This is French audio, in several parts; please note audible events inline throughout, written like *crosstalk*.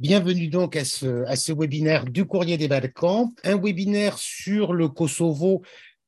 Bienvenue donc à ce, webinaire du Courrier des Balkans, un webinaire sur le Kosovo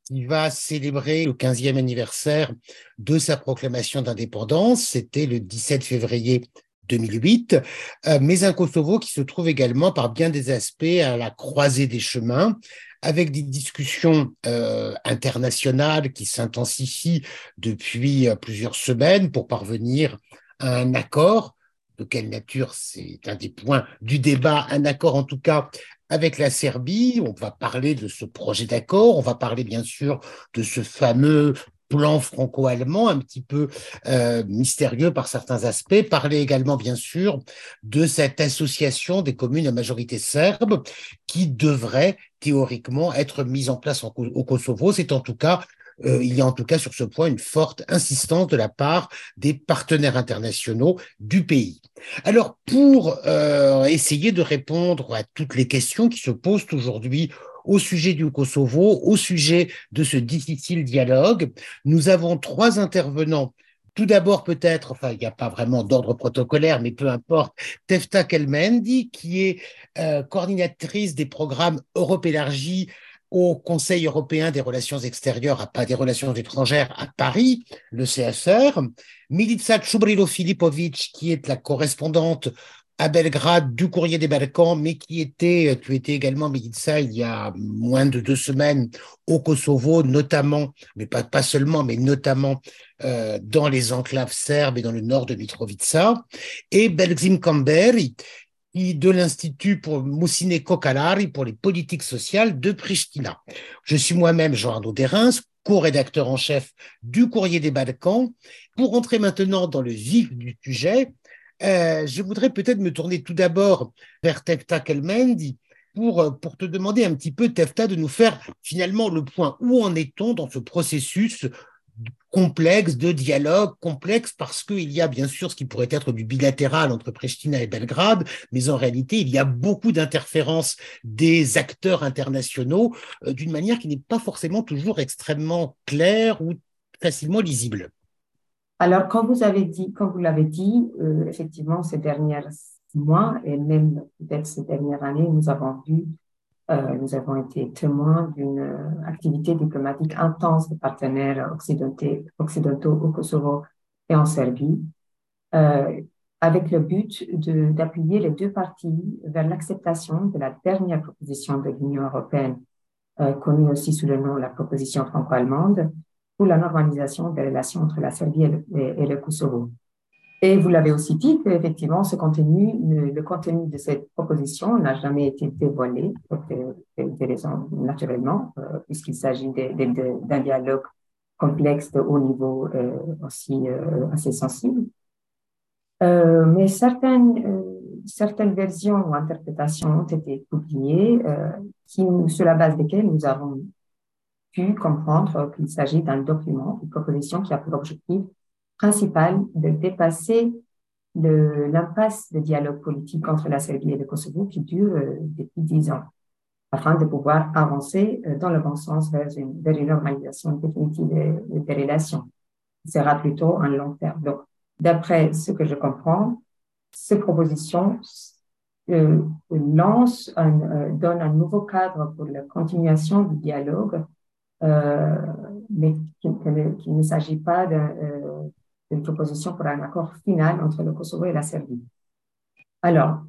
qui va célébrer le 15e anniversaire de sa proclamation d'indépendance. C'était le 17 février 2008, euh, mais un Kosovo qui se trouve également par bien des aspects à la croisée des chemins, avec des discussions euh, internationales qui s'intensifient depuis euh, plusieurs semaines pour parvenir à un accord de quelle nature, c'est un des points du débat, un accord en tout cas avec la Serbie. On va parler de ce projet d'accord, on va parler bien sûr de ce fameux plan franco-allemand, un petit peu euh, mystérieux par certains aspects, parler également bien sûr de cette association des communes à majorité serbe qui devrait théoriquement être mise en place au Kosovo. C'est en tout cas euh, il y a en tout cas sur ce point une forte insistance de la part des partenaires internationaux du pays. Alors, pour euh, essayer de répondre à toutes les questions qui se posent aujourd'hui au sujet du Kosovo, au sujet de ce difficile dialogue, nous avons trois intervenants tout d'abord, peut-être, enfin, il n'y a pas vraiment d'ordre protocolaire, mais peu importe, Tefta Kelmendi, qui est euh, coordinatrice des programmes Europe élargie au Conseil européen des relations extérieures, à, des relations étrangères à Paris, le CSR, Milica Chubrilo-Filipovic, qui est la correspondante à Belgrade du Courrier des Balkans, mais qui était, tu étais également, Milica, il y a moins de deux semaines au Kosovo, notamment, mais pas, seulement, mais notamment euh, dans les enclaves serbes et dans le nord de Mitrovica, et Belzim Kamberi, de l'Institut pour Moussine Kokalari pour les politiques sociales de Pristina. Je suis moi-même Jean-Arnaud Derins, co-rédacteur en chef du Courrier des Balkans. Pour entrer maintenant dans le vif du sujet, euh, je voudrais peut-être me tourner tout d'abord vers Tefta Kelmendi pour, pour te demander un petit peu, Tefta, de nous faire finalement le point où en est-on dans ce processus complexe, de dialogue complexe, parce qu'il y a bien sûr ce qui pourrait être du bilatéral entre Pristina et Belgrade, mais en réalité, il y a beaucoup d'interférences des acteurs internationaux euh, d'une manière qui n'est pas forcément toujours extrêmement claire ou facilement lisible. Alors, quand vous avez dit, vous l'avez dit, euh, effectivement, ces derniers mois et même peut-être ces dernières années, nous avons vu euh, nous avons été témoins d'une euh, activité diplomatique intense de partenaires occidentaux, au Kosovo et en Serbie, euh, avec le but d'appuyer les deux parties vers l'acceptation de la dernière proposition de l'Union européenne, connue aussi sous le nom de la proposition franco-allemande, pour la normalisation des relations entre la Serbie et le Kosovo. Et vous l'avez aussi dit qu'effectivement, ce contenu, le, contenu de cette proposition n'a jamais été dévoilé pour des, raisons naturellement, euh, puisqu'il s'agit d'un dialogue complexe de haut niveau euh, aussi euh, assez sensible. mais certaines, certaines versions ou interprétations ont été publiées qui, sur la base desquelles nous avons pu comprendre qu'il s'agit d'un document, une proposition qui a pour objectif principal de dépasser l'impasse de dialogue politique entre la Serbie et le Kosovo qui dure euh, depuis dix ans, afin de pouvoir avancer euh, dans le bon sens vers une, normalisation définitive des, relations. Ce sera plutôt un long terme. Donc, d'après ce que je comprends, ces propositions euh, lance un, donne un nouveau cadre pour la continuation du dialogue, mais qu'il ne, s'agit pas de, une proposition pour un accord final entre le Kosovo et la Serbie. Alors,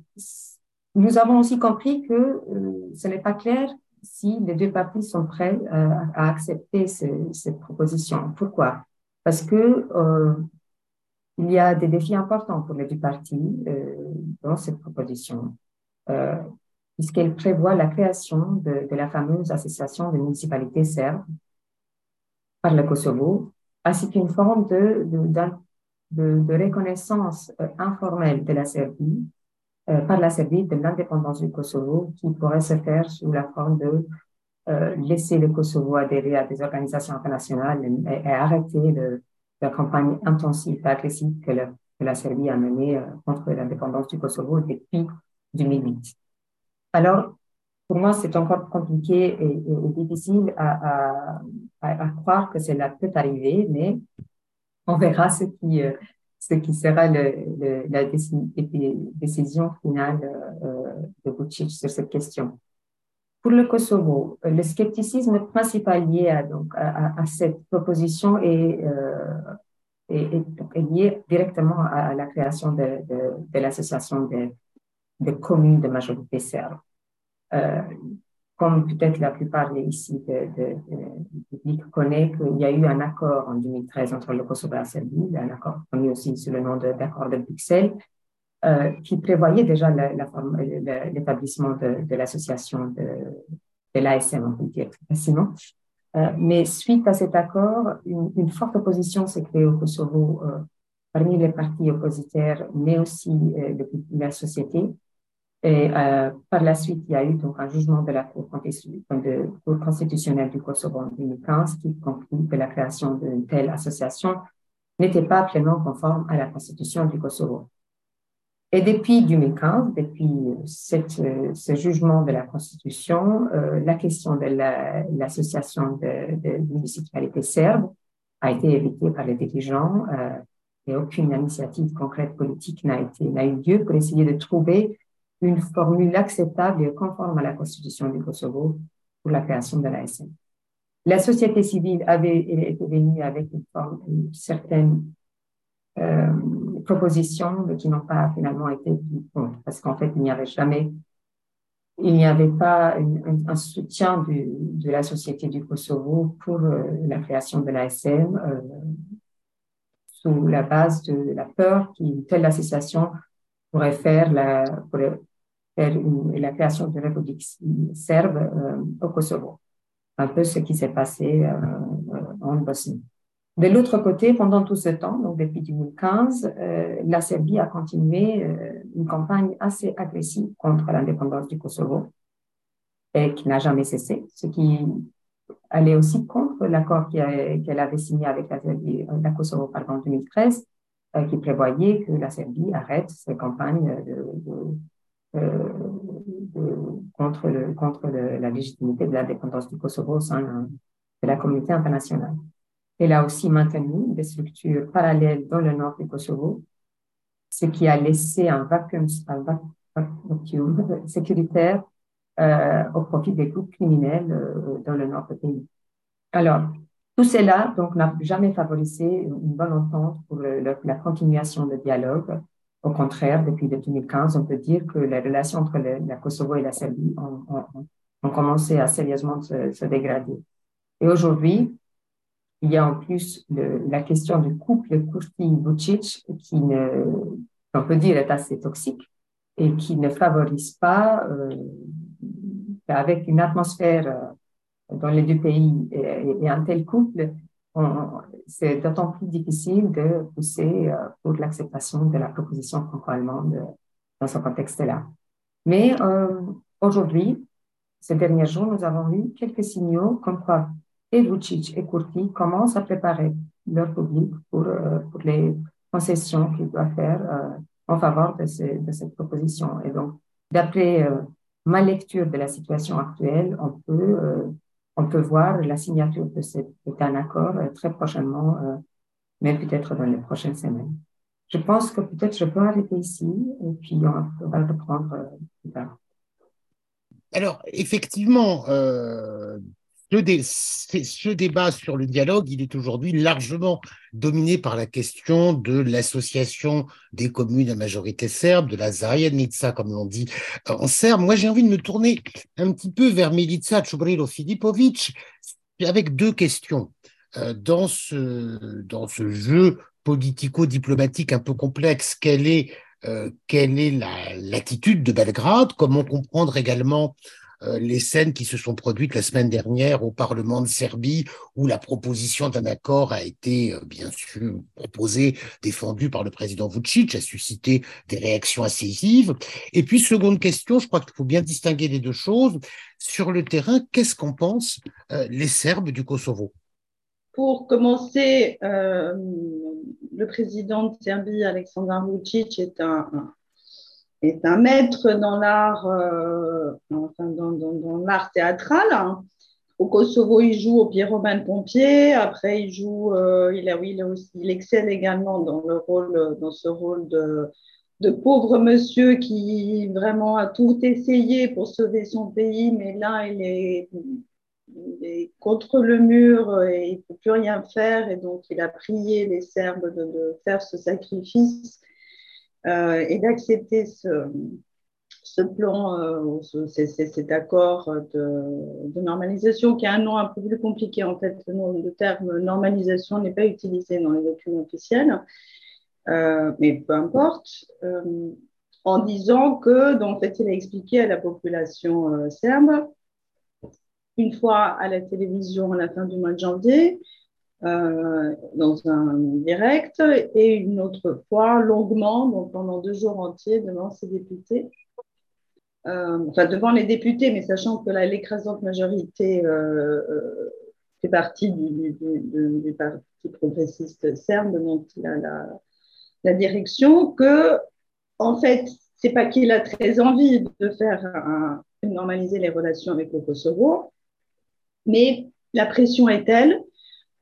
nous avons aussi compris que euh, ce n'est pas clair si les deux parties sont prêts euh, à accepter cette proposition. Pourquoi? Parce que euh, il y a des défis importants pour les deux parties dans cette proposition, puisqu'elle prévoit la création de, de la fameuse association de municipalités serbes par le Kosovo ainsi qu'une forme de, de, de, reconnaissance euh, informelle de la Serbie, euh, par la Serbie de l'indépendance du Kosovo, qui pourrait se faire sous la forme de euh, laisser le Kosovo adhérer à des organisations internationales et, arrêter le, la campagne intensive et agressive que, que la Serbie a menée contre l'indépendance du Kosovo depuis 2008. Alors, pour moi, c'est encore compliqué et, difficile à, croire que cela peut arriver, mais on verra ce qui, euh, sera la décision finale euh, de Vucic sur cette question. Pour le Kosovo, le scepticisme principal lié à, cette proposition est, euh, lié directement à la création de, de, l'association des communes de majorité serbe. Euh, comme peut-être la plupart ici du public connaît qu'il y a eu un accord en 2013 entre le Kosovo et la Serbie, un accord connu aussi sous le nom d'accord de, Bruxelles, euh, qui prévoyait déjà l'établissement de, l'association de, de l'ASM, on peut dire facilement. Euh, mais suite à cet accord, une, forte opposition s'est créée au Kosovo parmi les partis oppositaires, mais aussi de la société, et euh, par la suite, il y a eu donc un jugement de la Cour, constitutionnelle du Kosovo en 2015 qui conclut que la création d'une telle association n'était pas pleinement conforme à la Constitution du Kosovo. Et depuis 2015, depuis cette, ce jugement de la Constitution, euh, la question de l'association de, de, municipalités serbes a été évitée par les dirigeants euh, et aucune initiative concrète politique n'a eu lieu pour essayer de trouver une formule acceptable et conforme à la Constitution du Kosovo pour la création de l'ASN. La société civile avait été venue avec une, forme, certaine euh, proposition, mais qui n'ont pas finalement été bon, parce qu'en fait, il n'y avait jamais, il n'y avait pas un, soutien de la société du Kosovo pour euh, la création de l'ASM euh, sous la base de la peur qu'une telle association pourrait faire la, faire la création de République serbe euh, au Kosovo. Un peu ce qui s'est passé euh, en Bosnie. De l'autre côté, pendant tout ce temps, donc depuis 2015, euh, la Serbie a continué une campagne assez agressive contre l'indépendance du Kosovo et qui n'a jamais cessé, ce qui allait aussi contre l'accord qu'elle avait signé avec la, Serbie, la Kosovo pardon, en 2013, qui prévoyait que la Serbie arrête ses campagnes de, euh, contre, le, contre la légitimité de l'indépendance du Kosovo au sein de la communauté internationale. Elle a aussi maintenu des structures parallèles dans le nord du Kosovo, ce qui a laissé un vacuum, sécuritaire euh, au profit des groupes criminels euh, dans le nord du pays. Alors, tout cela n'a jamais favorisé une bonne entente pour la continuation du dialogue au contraire, depuis 2015, on peut dire que les relations entre la Kosovo et la Serbie ont, commencé à sérieusement se, dégrader. Et aujourd'hui, il y a en plus la question du couple Kurti-Vucic qui, on peut dire, est assez toxique et qui ne favorise pas, euh, avec une atmosphère euh, dans les deux pays et un tel couple, c'est d'autant plus difficile de pousser euh, pour l'acceptation de la proposition franco-allemande dans ce contexte-là. Mais euh, aujourd'hui, ces derniers jours, nous avons eu quelques signaux comme quoi et Vucic et Kurti commencent à préparer leur public pour, euh, pour les concessions qu'ils doivent faire en faveur de, de, cette proposition. Et donc, d'après ma lecture de la situation actuelle, on peut on peut voir la signature de cet accord euh, très prochainement, euh, mais peut-être dans les prochaines semaines. Je pense que peut-être je peux arrêter ici et puis on va reprendre euh, plus tard. Alors, effectivement, ce, débat sur le dialogue, il est aujourd'hui largement dominé par la question de l'association des communes à majorité serbe, de la Zajednica, comme l'on dit euh, en serbe. Moi, j'ai envie de me tourner un petit peu vers Milica Čubrilo Filipovic avec deux questions. Euh, dans ce, jeu politico-diplomatique un peu complexe, quelle est, euh, l'attitude de Belgrade? Comment comprendre également les scènes qui se sont produites la semaine dernière au Parlement de Serbie, où la proposition d'un accord a été, euh, bien sûr, proposée, défendue par le président Vucic, a suscité des réactions assez. Et puis, seconde question, je crois qu'il faut bien distinguer les deux choses. Sur le terrain, qu'est-ce qu'en pensent euh, les Serbes du Kosovo? Pour commencer, le président de Serbie, Aleksandar Vucic, est un, est un maître dans l'art, euh, enfin dans, dans, l'art théâtral, hein, au Kosovo, il joue au pied romain pompier. Après, il joue, il, a, oui, il, excelle également dans, le rôle, dans ce rôle de, de pauvre monsieur qui vraiment a tout essayé pour sauver son pays, mais là, il est, contre le mur et il ne peut plus rien faire. Et donc, il a prié les Serbes de, faire ce sacrifice euh, et d'accepter ce, plan, euh, cet accord de, normalisation qui a un nom un peu plus compliqué. En fait, le, terme normalisation n'est pas utilisé dans les documents officiels. Euh, mais peu importe, euh, en disant que, donc, en fait, il a expliqué à la population euh, serbe, une fois à la télévision à la fin du mois de janvier, dans un direct, et une autre fois longuement, donc pendant deux jours entiers, devant ses députés. enfin, devant les députés, mais sachant que l'écrasante majorité fait partie du, du, Parti progressiste serbe, a la la direction que, en fait, c'est pas qu'il a très envie de faire normaliser les relations avec le Kosovo, mais la pression est telle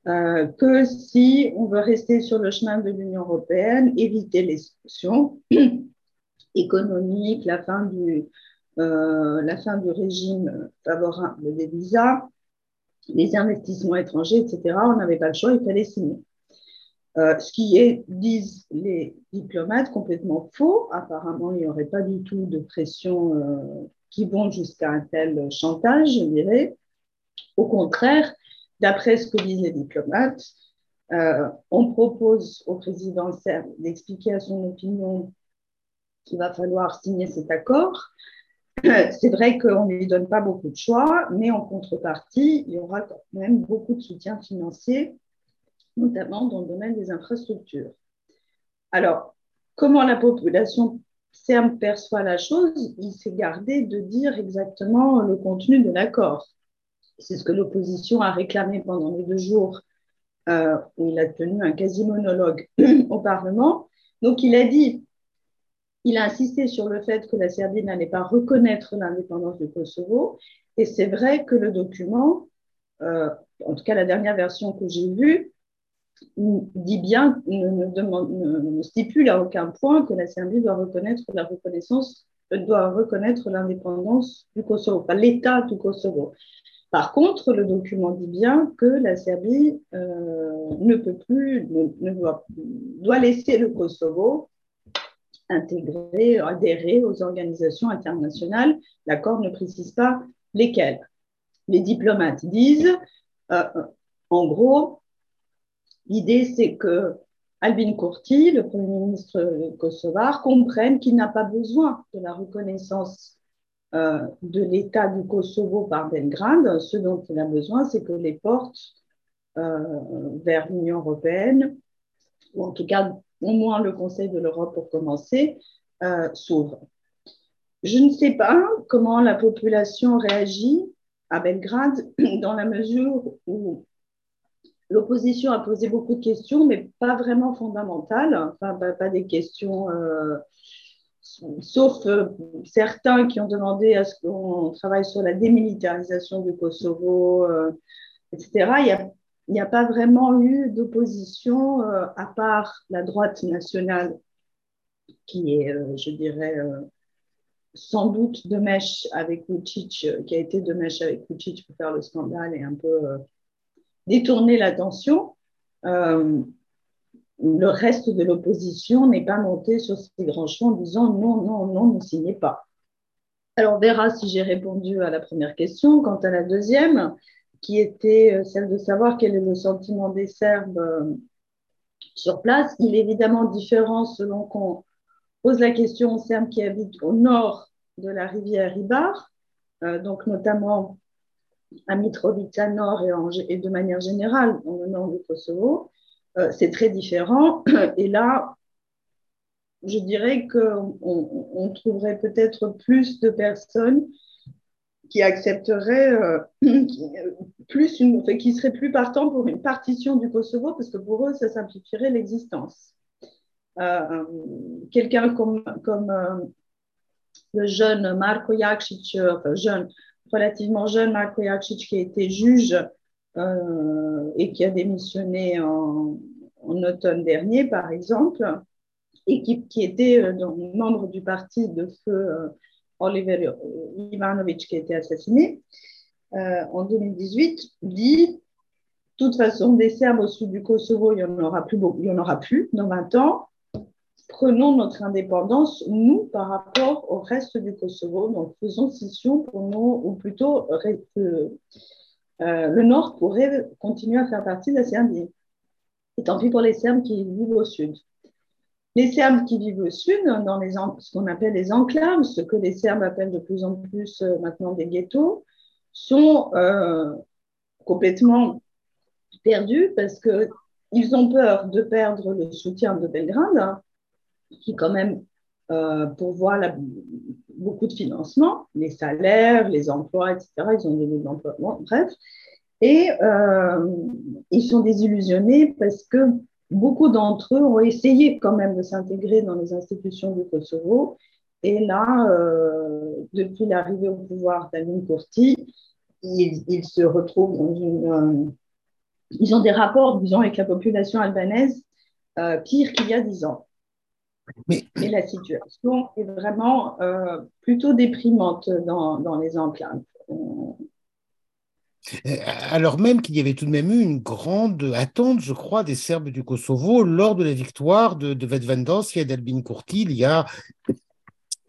euh, que si on veut rester sur le chemin de l'Union européenne, éviter les sanctions *clears throat* économiques, la fin du, euh, la fin du régime favorable des visas, les investissements étrangers, etc., on n'avait pas le choix, il fallait signer. Euh, ce qui est, disent les diplomates, complètement faux. Apparemment, il n'y aurait pas du tout de pression qui vont jusqu'à un tel chantage, je dirais. Au contraire, d'après ce que disent les diplomates, euh, on propose au président serbe d'expliquer à son opinion qu'il va falloir signer cet accord. C'est vrai qu'on ne lui donne pas beaucoup de choix, mais en contrepartie, il y aura quand même beaucoup de soutien financier notamment dans le domaine des infrastructures. Alors, comment la population serbe perçoit la chose, il s'est gardé de dire exactement le contenu de l'accord. C'est ce que l'opposition a réclamé pendant les deux jours euh, où il a tenu un quasi-monologue *clears throat* au Parlement. Donc, il a dit, il a insisté sur le fait que la Serbie n'allait pas reconnaître l'indépendance du Kosovo. Et c'est vrai que le document, euh, en tout cas la dernière version que j'ai vue, dit bien, ne, demande, ne, stipule à aucun point que la Serbie doit reconnaître la reconnaissance, doit reconnaître l'indépendance du Kosovo, pas l'État du Kosovo. Par contre, le document dit bien que la Serbie euh, ne peut plus, ne, doit, laisser le Kosovo intégrer, adhérer aux organisations internationales. L'accord ne précise pas lesquelles. Les diplomates disent, euh, en gros, L'idée, c'est que Albin Kurti, le Premier ministre kosovar, comprenne qu'il n'a pas besoin de la reconnaissance euh, de l'État du Kosovo par Belgrade. Ce dont il a besoin, c'est que les portes euh, vers l'Union européenne, ou en tout cas au moins le Conseil de l'Europe pour commencer, euh, s'ouvrent. Je ne sais pas comment la population réagit à Belgrade *clears throat* dans la mesure où l'opposition a posé beaucoup de questions, mais pas vraiment fondamentales, enfin, pas, des questions, euh, sauf euh, certains qui ont demandé à ce qu'on travaille sur la démilitarisation du Kosovo, euh, etc. Il n'y a, pas vraiment eu d'opposition, à part la droite nationale, qui est, je dirais, sans doute de mèche avec Vucic, qui a été de mèche avec Vucic pour faire le scandale et un peu détourner l'attention, euh, le reste de l'opposition n'est pas monté sur ces grands champs en disant non, non, non, ne signez pas. Alors, on verra si j'ai répondu à la première question. Quant à la deuxième, qui était euh, celle de savoir quel est le sentiment des Serbes euh, sur place, il est évidemment différent selon qu'on pose la question aux Serbes qui habitent au nord de la rivière Ibar, donc notamment à Mitrovica Nord et, de manière générale dans le nord du Kosovo, euh, c'est très différent. *clears throat* Et là, je dirais qu'on on trouverait peut-être plus de personnes qui accepteraient euh, *clears throat* plus une, qui seraient plus partants pour une partition du Kosovo parce que pour eux, ça simplifierait l'existence. Euh, quelqu'un comme, le jeune Marko Jakšić, jeune, relativement jeune, Marko Jakšić, qui a été juge euh, et qui a démissionné en, automne dernier, par exemple, et qui, était euh, membre du parti de feu euh, Oliver Ivanovic, qui a été assassiné en 2018, dit de toute façon, des Serbes au sud du Kosovo, il n'y en, aura plus, il y en aura plus dans 20 ans prenons notre indépendance, nous, par rapport au reste du Kosovo. Donc, faisons scission pour nous, ou plutôt, euh, le Nord pourrait continuer à faire partie de la Serbie. Et tant pis pour les Serbes qui vivent au sud. Les Serbes qui vivent au sud, dans ce qu'on appelle les enclaves, ce que les Serbes appellent de plus en plus euh, maintenant des ghettos, sont euh, complètement perdus parce qu'ils ont peur de perdre le soutien de Belgrade qui quand même euh, pourvoit beaucoup de financement, les salaires, les emplois, etc. Ils ont des emplois, bref. Et euh, ils sont désillusionnés parce que beaucoup d'entre eux ont essayé quand même de s'intégrer dans les institutions du Kosovo. Et là, euh, depuis l'arrivée au pouvoir d'Amin Kurti, ils, se retrouvent dans une... Euh, ils ont des rapports, disons, avec la population albanaise pire qu'il y a dix ans. Mais, la situation est vraiment euh, plutôt déprimante dans, dans les enclaves. Euh, alors même qu'il y avait tout de même eu une grande attente, je crois, des Serbes du Kosovo lors de la victoire de, de et d'Albin Kurti il y, a,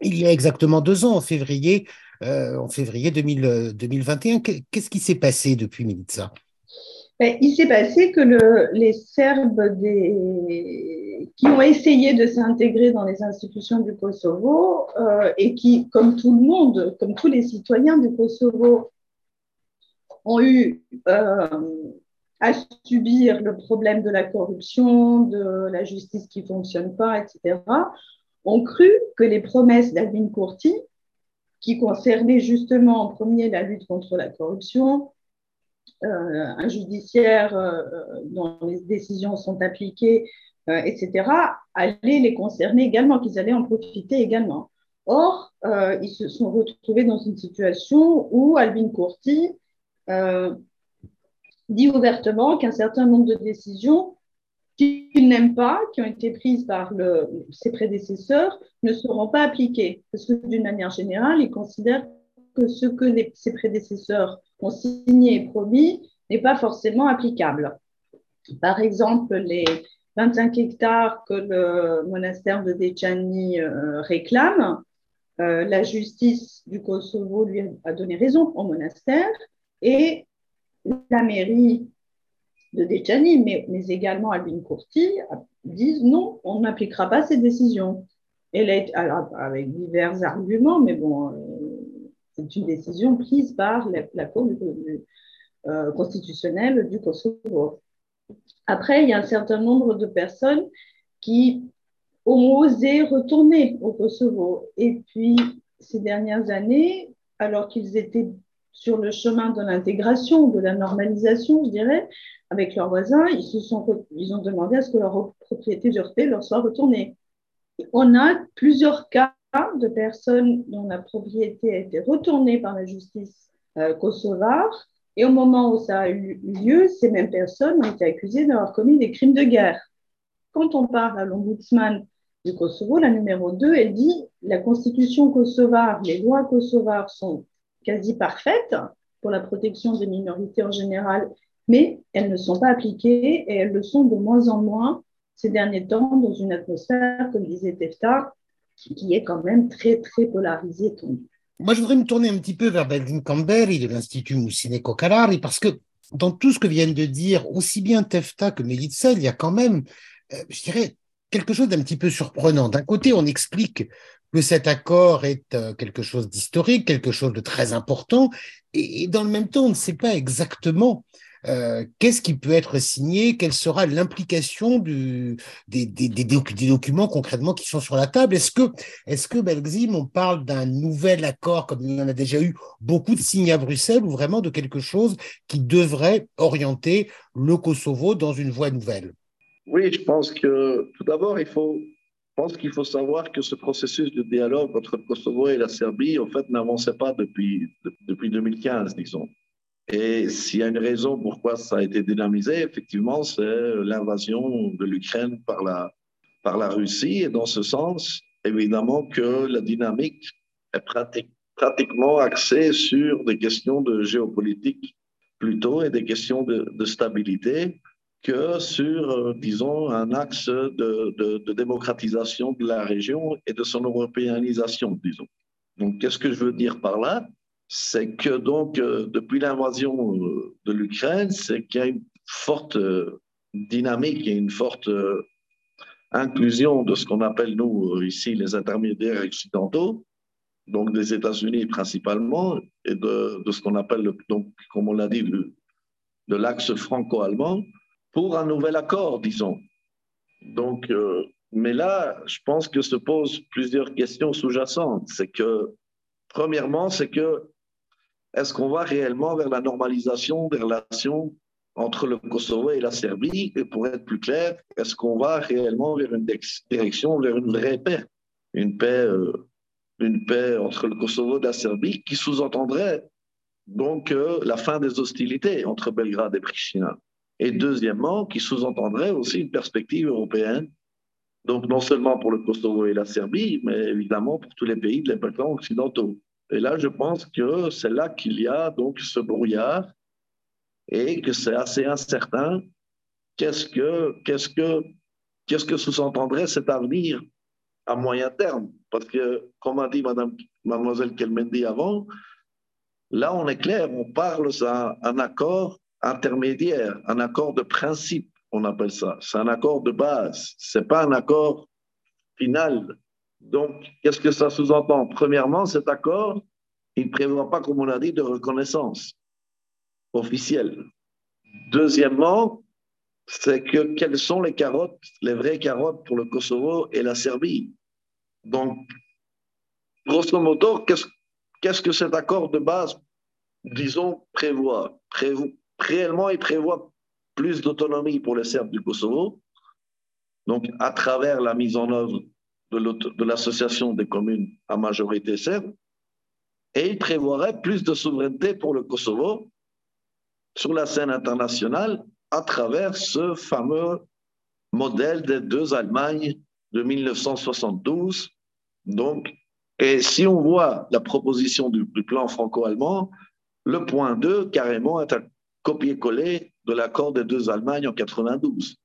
il y a exactement deux ans, en février, euh, en février 2021. Qu'est-ce qui s'est passé depuis Milica ben, Il s'est passé que le, les Serbes des, qui ont essayé de s'intégrer dans les institutions du Kosovo euh, et qui, comme tout le monde, comme tous les citoyens du Kosovo, ont eu euh, à subir le problème de la corruption, de la justice qui ne fonctionne pas, etc., ont cru que les promesses d'Alvin Kurti, qui concernaient justement en premier la lutte contre la corruption, euh, un judiciaire dont les décisions sont appliquées etc., allaient les concerner également, qu'ils allaient en profiter également. Or, euh, ils se sont retrouvés dans une situation où Albin Kurti euh, dit ouvertement qu'un certain nombre de décisions qu'il n'aime pas, qui ont été prises par ses prédécesseurs, ne seront pas appliquées. Parce que d'une manière générale, il considère que ce que ses prédécesseurs ont signé et promis n'est pas forcément applicable. Par exemple, les, 25 hectares que le monastère de Dechani euh, réclame. Euh, la justice du Kosovo lui a donné raison au monastère et la mairie de Dechani, mais, également Albin Kurti, disent non, on n'appliquera pas ces décisions. Elle est, alors, avec divers arguments, mais bon, euh, c'est une décision prise par la, Cour constitutionnelle du Kosovo. Après, il y a un certain nombre de personnes qui ont osé retourner au Kosovo. Et puis, ces dernières années, alors qu'ils étaient sur le chemin de l'intégration, de la normalisation, je dirais, avec leurs voisins, ils, se sont, ils ont demandé à ce que leur propriété usurpée leur soit retournée. on a plusieurs cas de personnes dont la propriété a été retournée par la justice euh, kosovare et au moment où ça a eu lieu, ces mêmes personnes ont été accusées d'avoir commis des crimes de guerre. Quand on parle à l'ombudsman du Kosovo, la numéro 2, elle dit la constitution kosovare, les lois kosovares sont quasi parfaites pour la protection des minorités en général, mais elles ne sont pas appliquées et elles le sont de moins en moins ces derniers temps dans une atmosphère, comme disait Tefta, qui est quand même très, très polarisée, tendue. Moi, je voudrais me tourner un petit peu vers Belvin Camberi de l'Institut Moussine Kokalari, parce que dans tout ce que viennent de dire aussi bien Tefta que Melitza, il y a quand même, euh, je dirais, quelque chose d'un petit peu surprenant. D'un côté, on explique que cet accord est euh, quelque chose d'historique, quelque chose de très important, et, dans le même temps, on ne sait pas exactement euh, qu'est-ce qui peut être signé, quelle sera l'implication des, documents concrètement qui sont sur la table? Est-ce que, est-ce que on parle d'un nouvel accord comme il y en a déjà eu beaucoup de signes à Bruxelles ou vraiment de quelque chose qui devrait orienter le Kosovo dans une voie nouvelle? Oui, je pense que tout d'abord, il faut pense qu'il faut savoir que ce processus de dialogue entre le Kosovo et la Serbie, en fait, n'avançait pas depuis, depuis 2015, disons. Et s'il y a une raison pourquoi ça a été dynamisé, effectivement, c'est l'invasion de l'Ukraine par la, par la Russie. Et dans ce sens, évidemment que la dynamique est pratiquement axée sur des questions de géopolitique plutôt et des questions de, stabilité que sur, euh, disons, un axe de, démocratisation de la région et de son européanisation, disons. Donc, qu'est-ce que je veux dire par là? C'est que donc, euh, depuis l'invasion euh, de l'Ukraine, c'est qu'il y a une forte euh, dynamique et une forte inclusion de ce qu'on appelle, nous, ici, les intermédiaires occidentaux, donc des États-Unis principalement, et de, ce qu'on appelle, donc, comme on l'a dit, de l'axe franco-allemand, pour un nouvel accord, disons. Donc, mais là, je pense que se posent plusieurs questions sous-jacentes. C'est que, premièrement, c'est que est-ce qu'on va réellement vers la normalisation des relations entre le Kosovo et la Serbie? Et pour être plus clair, est-ce qu'on va réellement vers une direction, vers une vraie paix? Une paix, euh, une paix entre le Kosovo et la Serbie qui sous-entendrait donc euh, la fin des hostilités entre Belgrade et Pristina. Et deuxièmement, qui sous-entendrait aussi une perspective européenne, donc non seulement pour le Kosovo et la Serbie, mais évidemment pour tous les pays de les Balkans occidentaux. Et là, je pense que c'est là qu'il y a donc ce brouillard et que c'est assez incertain. Qu'est-ce que, qu'est-ce que, qu'est-ce que sous-entendrait cet avenir à moyen terme? Parce que, comme a dit Madame, Mademoiselle Kelmendi avant, là, on est clair, on parle d'un un accord intermédiaire, un accord de principe, on appelle ça. C'est un accord de base. C'est pas un accord final. Donc, qu'est-ce que ça sous-entend? Premièrement, cet accord, il ne prévoit pas, comme on l'a dit, de reconnaissance officielle. Deuxièmement, c'est que quelles sont les carottes, les vraies carottes pour le Kosovo et la Serbie? Donc, grosso modo, qu'est-ce que cet accord de base, disons, prévoit, prévoit Réellement, il prévoit plus d'autonomie pour les Serbes du Kosovo, donc à travers la mise en œuvre de l'association des communes à majorité serbe, et il prévoirait plus de souveraineté pour le Kosovo sur la scène internationale à travers ce fameux modèle des deux Allemagnes de 1972. Donc, et si on voit la proposition du, plan franco-allemand, le point 2 carrément est un copier-coller de l'accord des deux Allemagnes en 92.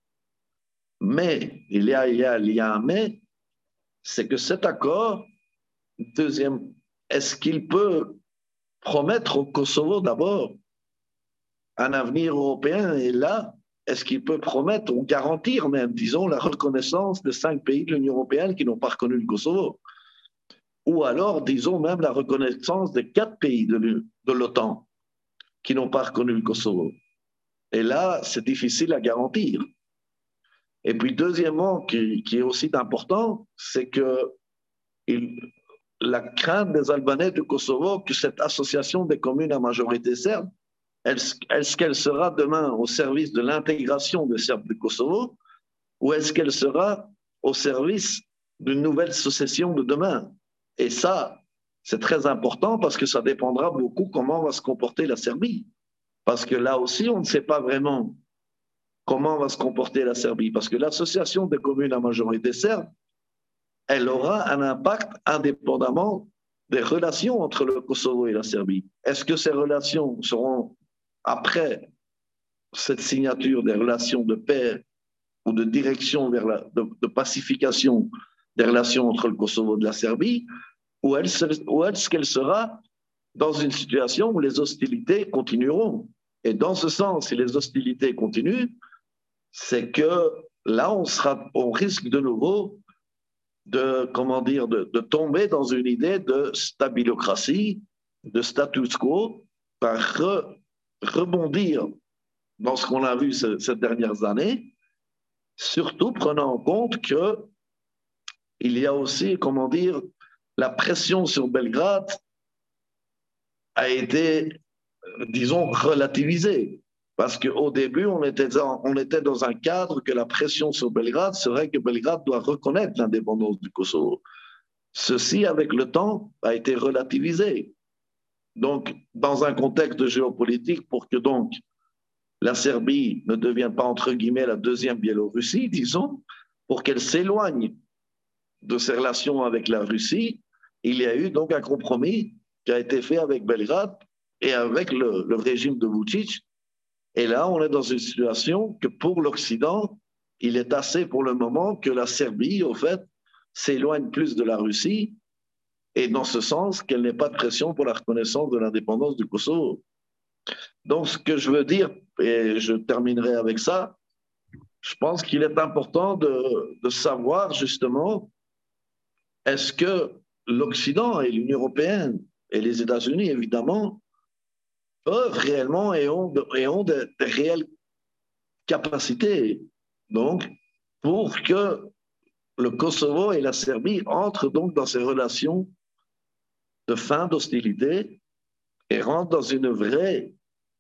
Mais il y a, il y a, il y a un mais, c'est que cet accord, deuxième, est-ce qu'il peut promettre au Kosovo d'abord un avenir européen? Et là, est-ce qu'il peut promettre ou garantir même, disons, la reconnaissance des cinq pays de l'Union européenne qui n'ont pas reconnu le Kosovo? Ou alors, disons, même la reconnaissance des quatre pays de l'OTAN qui n'ont pas reconnu le Kosovo? Et là, c'est difficile à garantir. Et puis, deuxièmement, qui, est aussi important, c'est que la crainte des Albanais du Kosovo que cette association des communes à majorité serbe, est-ce qu'elle sera demain au service de l'intégration des Serbes du Kosovo ou est-ce qu'elle sera au service d'une nouvelle succession de demain? Et ça, c'est très important parce que ça dépendra beaucoup comment va se comporter la Serbie. Parce que là aussi, on ne sait pas vraiment comment va se comporter la Serbie Parce que l'association des communes à majorité serbe, elle aura un impact indépendamment des relations entre le Kosovo et la Serbie. Est-ce que ces relations seront, après cette signature des relations de paix ou de direction vers la de, pacification des relations entre le Kosovo et la Serbie, ou est-ce qu'elle sera dans une situation où les hostilités continueront? Et dans ce sens, si les hostilités continuent, c'est que là, on, risque de nouveau de, comment dire, de, tomber dans une idée de stabilocratie, de status quo, par rebondir dans ce qu'on a vu ces, dernières années, surtout prenant en compte que il y a aussi, comment dire, la pression sur Belgrade a été, disons, relativisée. Parce qu'au début, on était, dans, un cadre que la pression sur Belgrade serait que Belgrade doit reconnaître l'indépendance du Kosovo. Ceci, avec le temps, a été relativisé. Donc, dans un contexte géopolitique, pour que donc la Serbie ne devienne pas, entre guillemets, la deuxième Biélorussie, disons, pour qu'elle s'éloigne de ses relations avec la Russie, il y a eu donc un compromis qui a été fait avec Belgrade et avec le, le régime de Vucic et là, on est dans une situation que pour l'Occident, il est assez pour le moment que la Serbie, au fait, s'éloigne plus de la Russie, et dans ce sens qu'elle n'ait pas de pression pour la reconnaissance de l'indépendance du Kosovo. Donc, ce que je veux dire, et je terminerai avec ça, je pense qu'il est important de, de savoir justement, est-ce que l'Occident et l'Union européenne et les États-Unis, évidemment, peuvent réellement et ont, de, réelles capacités, donc, pour que le Kosovo et la Serbie entrent donc dans ces relations de fin d'hostilité et rentrent dans une vraie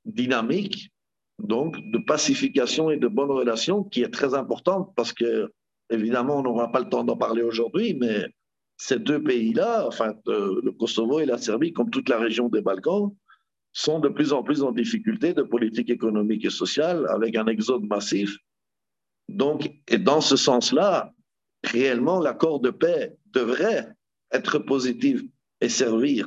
dynamique donc de pacification et de bonnes relations qui est très importante parce que évidemment on n'aura pas le temps d'en parler aujourd'hui mais ces deux pays-là, enfin le Kosovo et la Serbie comme toute la région des Balkans sont de plus en plus en difficulté de politique économique et sociale avec un exode massif. Donc, et dans ce sens-là, réellement, l'accord de paix devrait être positif et servir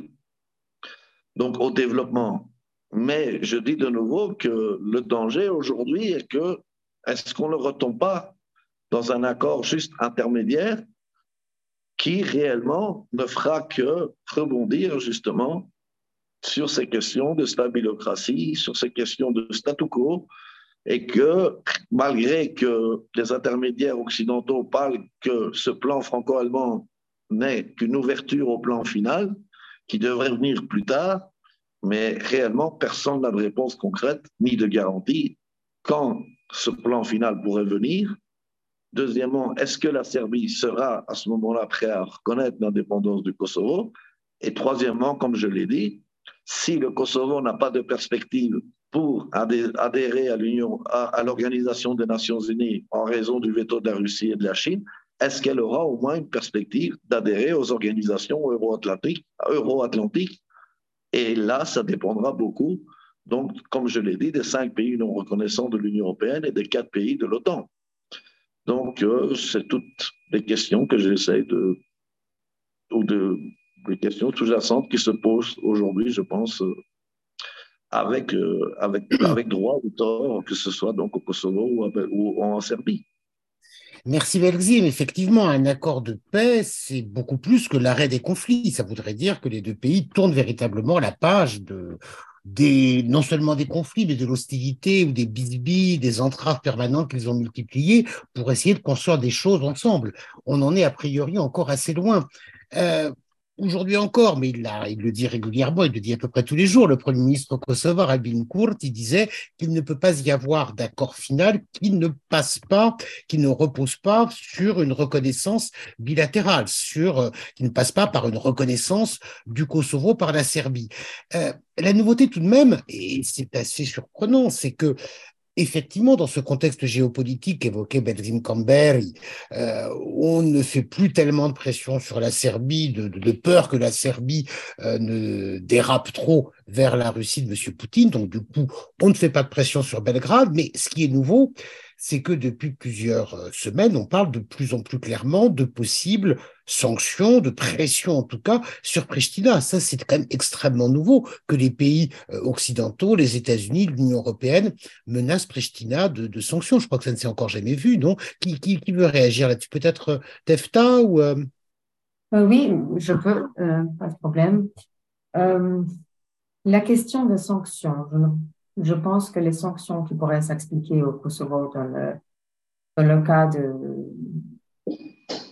donc au développement. Mais je dis de nouveau que le danger aujourd'hui est que est-ce qu'on ne retombe pas dans un accord juste intermédiaire qui réellement ne fera que rebondir justement sur ces questions de stabilocratie, sur ces questions de statu quo, et que malgré que les intermédiaires occidentaux parlent que ce plan franco-allemand n'est qu'une ouverture au plan final, qui devrait venir plus tard, mais réellement, personne n'a de réponse concrète ni de garantie quand ce plan final pourrait venir. Deuxièmement, est-ce que la Serbie sera à ce moment-là prête à reconnaître l'indépendance du Kosovo? Et troisièmement, comme je l'ai dit, si le Kosovo n'a pas de perspective pour adhérer à l'Union, à, l'Organisation des Nations Unies en raison du veto de la Russie et de la Chine, est-ce qu'elle aura au moins une perspective d'adhérer aux organisations euro-atlantiques, Et là, ça dépendra beaucoup, donc, comme je l'ai dit, des cinq pays non reconnaissants de l'Union européenne et des quatre pays de l'OTAN. Donc, euh, c'est toutes les questions que j'essaie de des questions sous-jacentes qui se posent aujourd'hui, je pense, euh, avec, euh, avec, *clears throat* avec droit ou tort, que ce soit donc au Kosovo ou, en Serbie. Merci Belzim. Effectivement, un accord de paix, c'est beaucoup plus que l'arrêt des conflits. Ça voudrait dire que les deux pays tournent véritablement la page de, des, non seulement des conflits, mais de l'hostilité ou des bisbilles, des entraves permanentes qu'ils ont multipliées pour essayer de construire des choses ensemble. On en est a priori encore assez loin. Euh, aujourd'hui encore, mais il, le dit régulièrement, il le dit à peu près tous les jours, le Premier ministre kosovar, Albin Kurt, il disait qu'il ne peut pas y avoir d'accord final qui ne passe pas, qui ne repose pas sur une reconnaissance bilatérale, sur, euh, qui ne passe pas par une reconnaissance du Kosovo par la Serbie. Euh, la nouveauté tout de même, et c'est assez surprenant, c'est que effectivement, dans ce contexte géopolitique évoqué Belzim Camberi, euh, on ne fait plus tellement de pression sur la Serbie, de, peur que la Serbie euh, ne dérape trop vers la Russie de M. Poutine. Donc, du coup, on ne fait pas de pression sur Belgrade. Mais ce qui est nouveau, c'est que depuis plusieurs euh, semaines, on parle de plus en plus clairement de possibles sanctions, de pression en tout cas, sur Pristina. Ça, c'est quand même extrêmement nouveau que les pays euh, occidentaux, les États-Unis, l'Union européenne menacent Pristina de, sanctions. Je crois que ça ne s'est encore jamais vu, non? Qui, veut réagir là-dessus? Peut-être euh, Tefta ou Oui, je peux, pas de problème. la question des sanctions, je pense que les sanctions qui pourraient s'expliquer au Kosovo dans le, cas de,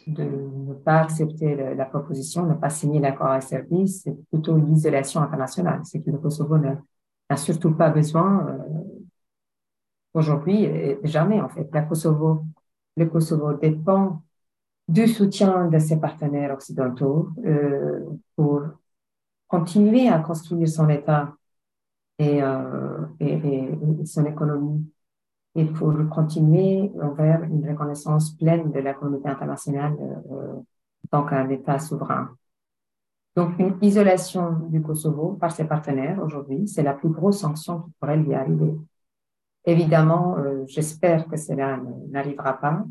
ne pas accepter la proposition, ne pas signer l'accord à Serbie, c'est plutôt l'isolation internationale. C'est que le Kosovo n'a surtout pas besoin euh, aujourd'hui et jamais en fait. Kosovo, le Kosovo dépend du soutien de ses partenaires occidentaux euh, pour continuer à construire son État et, et, son économie et pour continuer vers une reconnaissance pleine de la communauté internationale euh, en tant qu'un État souverain. Donc, une isolation du Kosovo par ses partenaires aujourd'hui, c'est la plus grosse sanction qui pourrait lui arriver. Évidemment, euh, j'espère que cela n'arrivera pas.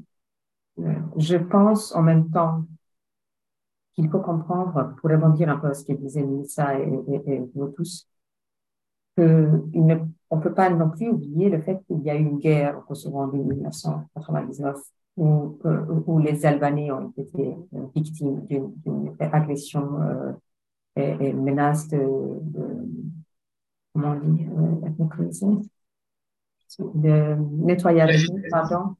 Euh, je pense en même temps qu'il faut comprendre, pour rebondir un peu à ce que disait Nissa et, vous tous, on ne peut pas non plus oublier le fait qu'il y a eu une guerre au Kosovo en 1999 où, euh, où les Albanais ont été euh, victimes d'une agression euh, et, menace de, comment on dit, de nettoyage, pardon,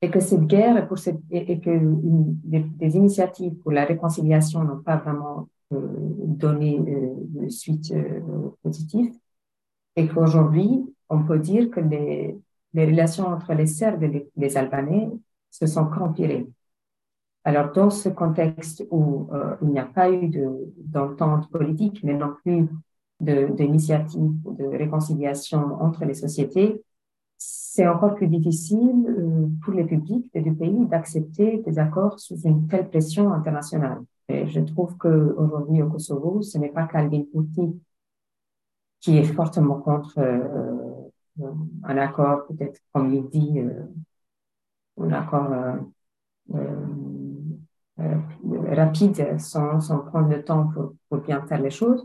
et que cette guerre pour cette, et, que des, initiatives pour la réconciliation n'ont pas vraiment donné de suite positive et qu'aujourd'hui, on peut dire que les, relations entre les Serbes et les, Albanais se sont empirées. Alors, dans ce contexte où euh, il n'y a pas eu d'entente politique, mais non plus d'initiative de, de réconciliation entre les sociétés, c'est encore plus difficile euh, pour les publics du pays d'accepter des accords sous une telle pression internationale. Je trouve qu'aujourd'hui au Kosovo, ce n'est pas Calvin qui est fortement contre euh, un accord, peut-être comme il dit, euh, un accord euh, rapide sans, prendre le temps pour, pour bien faire les choses.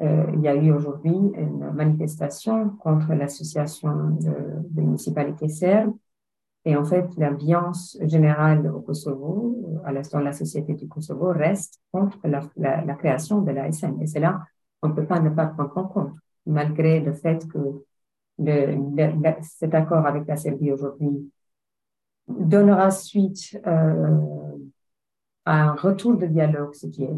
il y a eu aujourd'hui une manifestation contre l'association de, de municipalités serbes et en fait, l'ambiance générale au Kosovo, à l'instant la société du Kosovo, reste contre la, la, la création de l'ASN. Et c'est là on ne peut pas ne pas prendre en compte, malgré le fait que cet accord avec la Serbie aujourd'hui donnera suite euh, à un retour de dialogue, ce qui est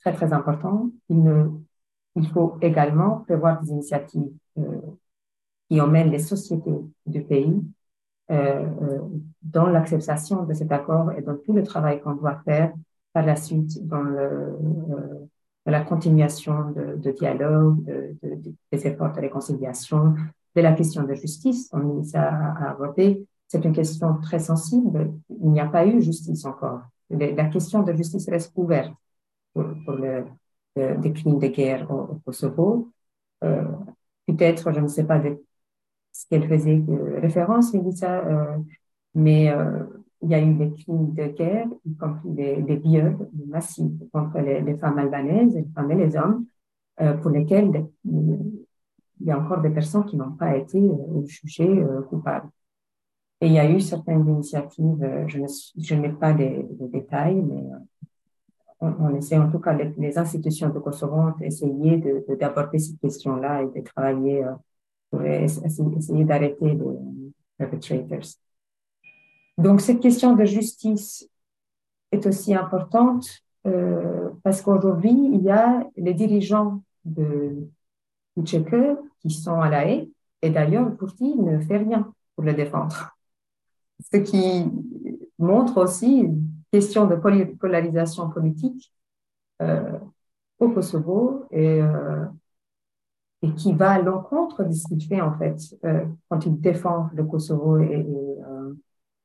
très, très important. Il, faut également prévoir des initiatives euh, qui emmènent les sociétés du pays euh, euh dans l'acceptation de cet accord et dans tout le travail qu'on doit faire par la suite dans le, euh, de la continuation de, de dialogue, de, de, des efforts de réconciliation, de la question de justice, on initie à, aborder. C'est une question très sensible. Il n'y a pas eu justice encore. La question de justice reste ouverte pour, pour le, des crimes de guerre au, Kosovo. Euh, Peut-être, je ne sais pas ce qu'elle faisait référence, euh, mais euh, il y a eu des crimes de guerre, y compris des, des massifs contre les, femmes albanaises, les femmes et les hommes, euh, pour lesquels il y a encore des personnes qui n'ont pas été jugées coupables. Et il y a eu certaines initiatives, euh, je n'ai pas les, détails, mais on, essaie, en tout cas, les, institutions de Kosovo ont essayé d'aborder de, cette question-là et de travailler pour essayer d'arrêter les perpetrators. Donc, cette question de justice est aussi importante euh, parce qu'aujourd'hui, il y a les dirigeants de Tchéque qui sont à la haie et d'ailleurs, Pourti ne fait rien pour le défendre. Ce qui montre aussi une question de polarisation politique euh, au Kosovo et, euh, et qui va à l'encontre de ce qu'il fait en fait euh, quand il défend le Kosovo et, et euh,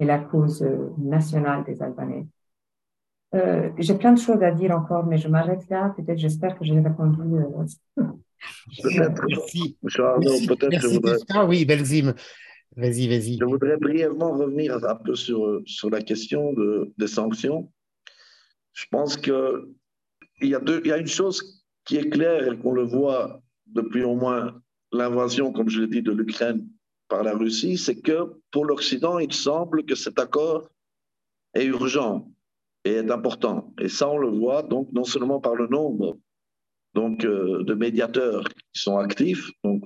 et la cause euh, nationale des Albanais. Euh, j'ai plein de choses à dire encore, mais je m'arrête là. Peut-être, j'espère que j'ai répondu. Euh... Peut-être. Merci. peut-être je voudrais... Ah oui, Belzim. Vas-y, vas-y. Je voudrais brièvement revenir un peu sur, sur la question de, des sanctions. Je pense qu'il y, a deux, il y a une chose qui est claire et qu'on le voit depuis au moins l'invasion, comme je l'ai dit, de l'Ukraine par la Russie, c'est que pour l'Occident, il semble que cet accord est urgent et est important. Et ça, on le voit donc non seulement par le nombre donc, euh, de médiateurs qui sont actifs. Donc,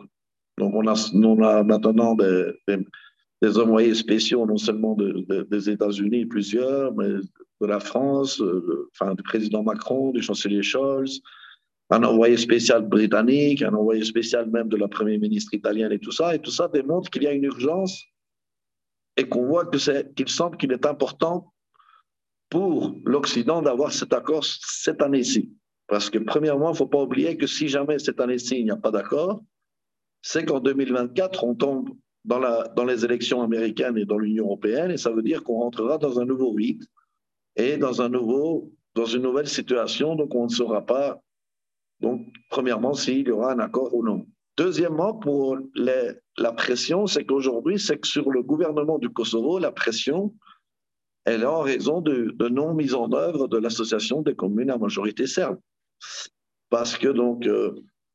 on, a, maintenant des, envoyés spéciaux, non seulement de, des États-Unis, plusieurs, mais de la France, euh, enfin, du président Macron, du chancelier Scholz, un envoyé spécial britannique, un envoyé spécial même de la première ministre italienne et tout ça. Et tout ça démontre qu'il y a une urgence et qu'on voit qu'il semble qu'il est important pour l'Occident d'avoir cet accord cette année-ci. Parce que premièrement, il ne faut pas oublier que si jamais cette année-ci, il n'y a pas d'accord, c'est qu'en 2024, on tombe dans, la, dans les élections américaines et dans l'Union européenne, et ça veut dire qu'on rentrera dans un nouveau vide et dans, un nouveau, dans une nouvelle situation, donc on ne saura pas, donc, premièrement, s'il y aura un accord ou non. Deuxièmement, pour la pression, c'est qu'aujourd'hui, c'est que sur le gouvernement du Kosovo, la pression, elle est en raison de, non-mise en œuvre de l'association des communes à majorité serbe. Parce que donc, euh,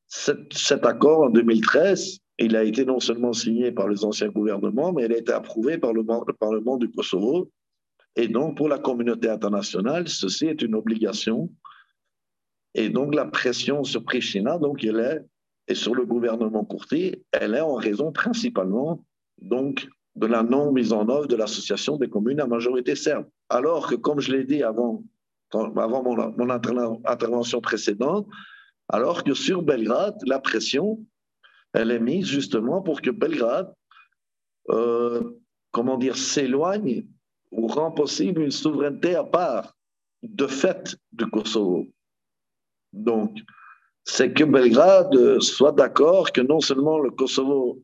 cet, accord en 2013, il a été non seulement signé par les anciens gouvernements, mais il a été approuvé par le Parlement du Kosovo. Et donc, pour la communauté internationale, ceci est une obligation. Et donc, la pression sur Pristina, donc, elle est et sur le gouvernement Courtier, elle est en raison principalement donc de la non mise en œuvre de l'association des communes à majorité serbe. Alors que, comme je l'ai dit avant, avant mon, intervention précédente, alors que sur Belgrade, la pression, elle est mise justement pour que Belgrade, euh, comment dire, s'éloigne ou rend possible une souveraineté à part de fait du Kosovo. Donc, c'est que Belgrade soit d'accord que non seulement le Kosovo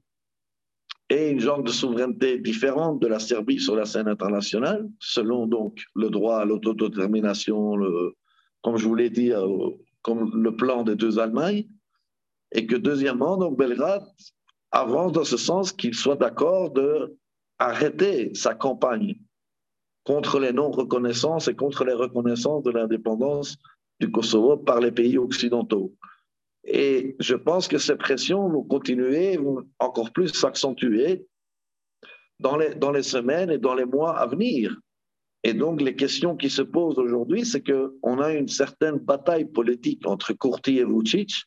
ait une genre de souveraineté différente de la Serbie sur la scène internationale, selon donc le droit à l'autodétermination, comme je vous l'ai dit, comme le plan des deux Allemagnes, et que deuxièmement, donc Belgrade avance dans ce sens qu'il soit d'accord de arrêter sa campagne contre les non-reconnaissances et contre les reconnaissances de l'indépendance du Kosovo par les pays occidentaux. Et je pense que ces pressions vont continuer, vont encore plus s'accentuer dans les, semaines et dans les mois à venir. Et donc, les questions qui se posent aujourd'hui, c'est qu'on a une certaine bataille politique entre Kurti et Vucic.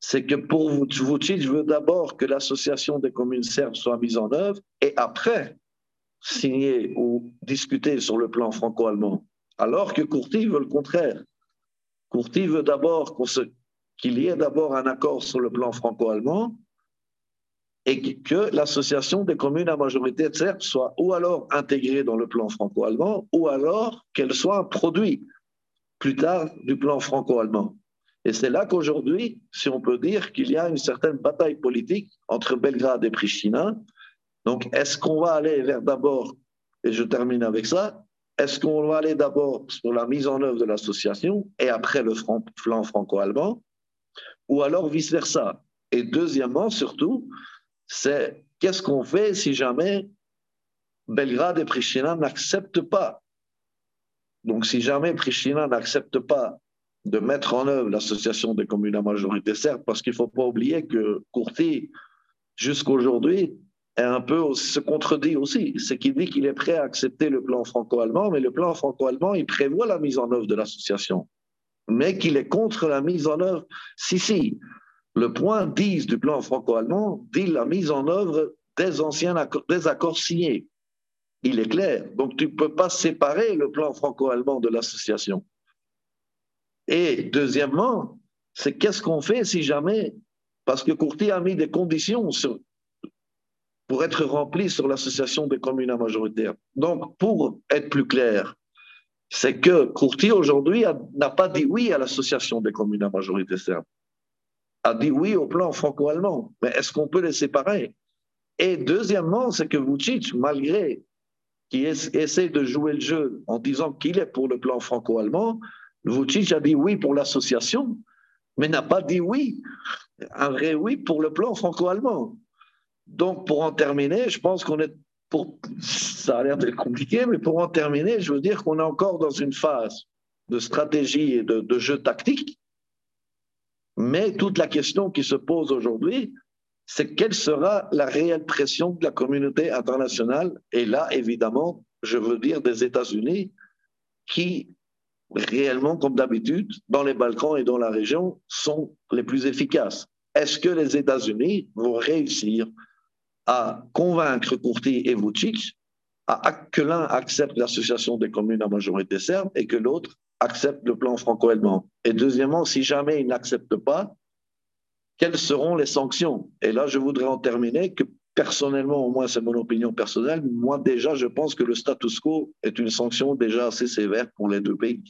C'est que pour Vucic, veut d'abord que l'association des communes serbes soit mise en œuvre et après signer ou discuter sur le plan franco-allemand. Alors que Kurti veut le contraire. Kurti veut d'abord qu'il y ait d'abord un accord sur le plan franco-allemand et que l'association des communes à majorité serbe soit ou alors intégrée dans le plan franco-allemand ou alors qu'elle soit un produit plus tard du plan franco-allemand. Et c'est là qu'aujourd'hui, si on peut dire qu'il y a une certaine bataille politique entre Belgrade et Pristina. Donc, est-ce qu'on va aller vers d'abord, et je termine avec ça, est-ce qu'on va aller d'abord sur la mise en œuvre de l'association et après le plan franco-allemand ou alors vice-versa? Et deuxièmement, surtout, c'est qu'est-ce qu'on fait si jamais Belgrade et Pristina n'acceptent pas? Donc, si jamais Pristina n'accepte pas de mettre en œuvre l'association des communes à majorité serbe, parce qu'il ne faut pas oublier que Courti, jusqu'aujourd'hui, est un peu se contredit aussi. C'est qu'il dit qu'il est prêt à accepter le plan franco-allemand, mais le plan franco-allemand, il prévoit la mise en œuvre de l'association mais qu'il est contre la mise en œuvre. Si, si, le point 10 du plan franco-allemand dit la mise en œuvre des anciens accords, des accords signés. Il est clair. Donc, tu ne peux pas séparer le plan franco-allemand de l'association. Et deuxièmement, c'est qu'est-ce qu'on fait si jamais, parce que Courtier a mis des conditions sur, pour être rempli sur l'association des communes à. Donc, pour être plus clair, c'est que Courtier aujourd'hui n'a pas dit oui à l'association des communes à majorité serbe, a dit oui au plan franco-allemand. Mais est-ce qu'on peut les séparer? Et deuxièmement, c'est que Vucic, malgré qu'il essaie de jouer le jeu en disant qu'il est pour le plan franco-allemand, Vucic a dit oui pour l'association, mais n'a pas dit oui, un vrai oui pour le plan franco-allemand. Donc, pour en terminer, je pense qu'on est pour, ça a l'air d'être compliqué, mais pour en terminer, je veux dire qu'on est encore dans une phase de stratégie et de, de jeu tactique. Mais toute la question qui se pose aujourd'hui, c'est quelle sera la réelle pression de la communauté internationale? Et là, évidemment, je veux dire des États-Unis qui, réellement, comme d'habitude, dans les Balkans et dans la région, sont les plus efficaces. Est-ce que les États-Unis vont réussir à convaincre Courti et Vucic à, que l'un accepte l'association des communes à majorité serbe et que l'autre accepte le plan franco-allemand. Et deuxièmement, si jamais ils n'acceptent pas, quelles seront les sanctions? Et là, je voudrais en terminer que personnellement, au moins c'est mon opinion personnelle, moi déjà, je pense que le status quo est une sanction déjà assez sévère pour les deux pays.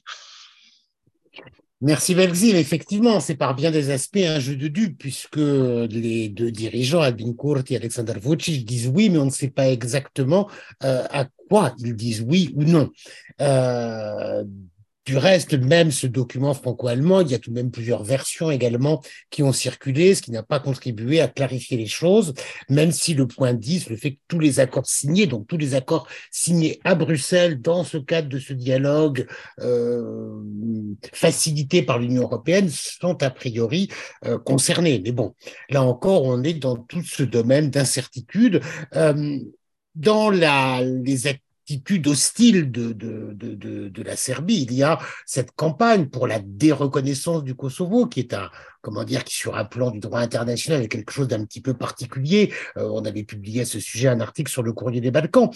Merci Belzil. Effectivement, c'est par bien des aspects un jeu de dupes, puisque les deux dirigeants, Albin Kurti et Alexander Vucic, disent oui, mais on ne sait pas exactement euh, à quoi ils disent oui ou non. Euh, du reste, même ce document franco-allemand, il y a tout de même plusieurs versions également qui ont circulé, ce qui n'a pas contribué à clarifier les choses, même si le point 10, le fait que tous les accords signés, donc tous les accords signés à Bruxelles dans ce cadre de ce dialogue euh, facilité par l'Union européenne, sont a priori euh, concernés. Mais bon, là encore, on est dans tout ce domaine d'incertitude. Euh, dans la, les, attitude hostile de, de, de, de, la Serbie. Il y a cette campagne pour la déreconnaissance du Kosovo, qui est un, comment dire, qui sur un plan du droit international est quelque chose d'un petit peu particulier. Euh, on avait publié à ce sujet un article sur le courrier des Balkans.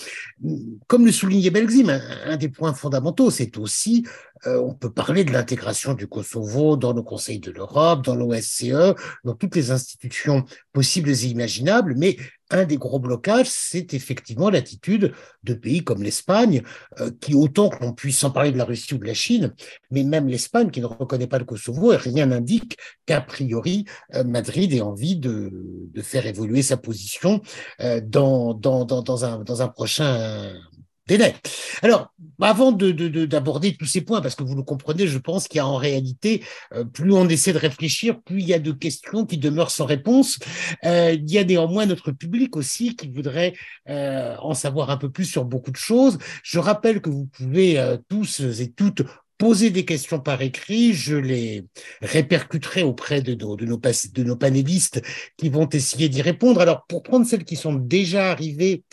Comme le soulignait Belzim, un, des points fondamentaux, c'est aussi, euh, on peut parler de l'intégration du Kosovo dans le Conseil de l'Europe, dans l'OSCE, dans toutes les institutions possibles et imaginables, mais un des gros blocages, c'est effectivement l'attitude de pays comme l'Espagne, euh, qui autant qu'on puisse en parler de la Russie ou de la Chine, mais même l'Espagne qui ne reconnaît pas le Kosovo, et rien n'indique qu'a priori euh, Madrid ait envie de, faire évoluer sa position dans un prochain Alors, avant d'aborder de, tous ces points, parce que vous le comprenez, je pense qu'il y a en réalité, euh, plus on essaie de réfléchir, plus il y a de questions qui demeurent sans réponse. Euh, il y a néanmoins notre public aussi qui voudrait euh, en savoir un peu plus sur beaucoup de choses. Je rappelle que vous pouvez tous et toutes poser des questions par écrit, je les répercuterai auprès de nos, de nos, de nos panélistes qui vont essayer d'y répondre. Alors, pour prendre celles qui sont déjà arrivées,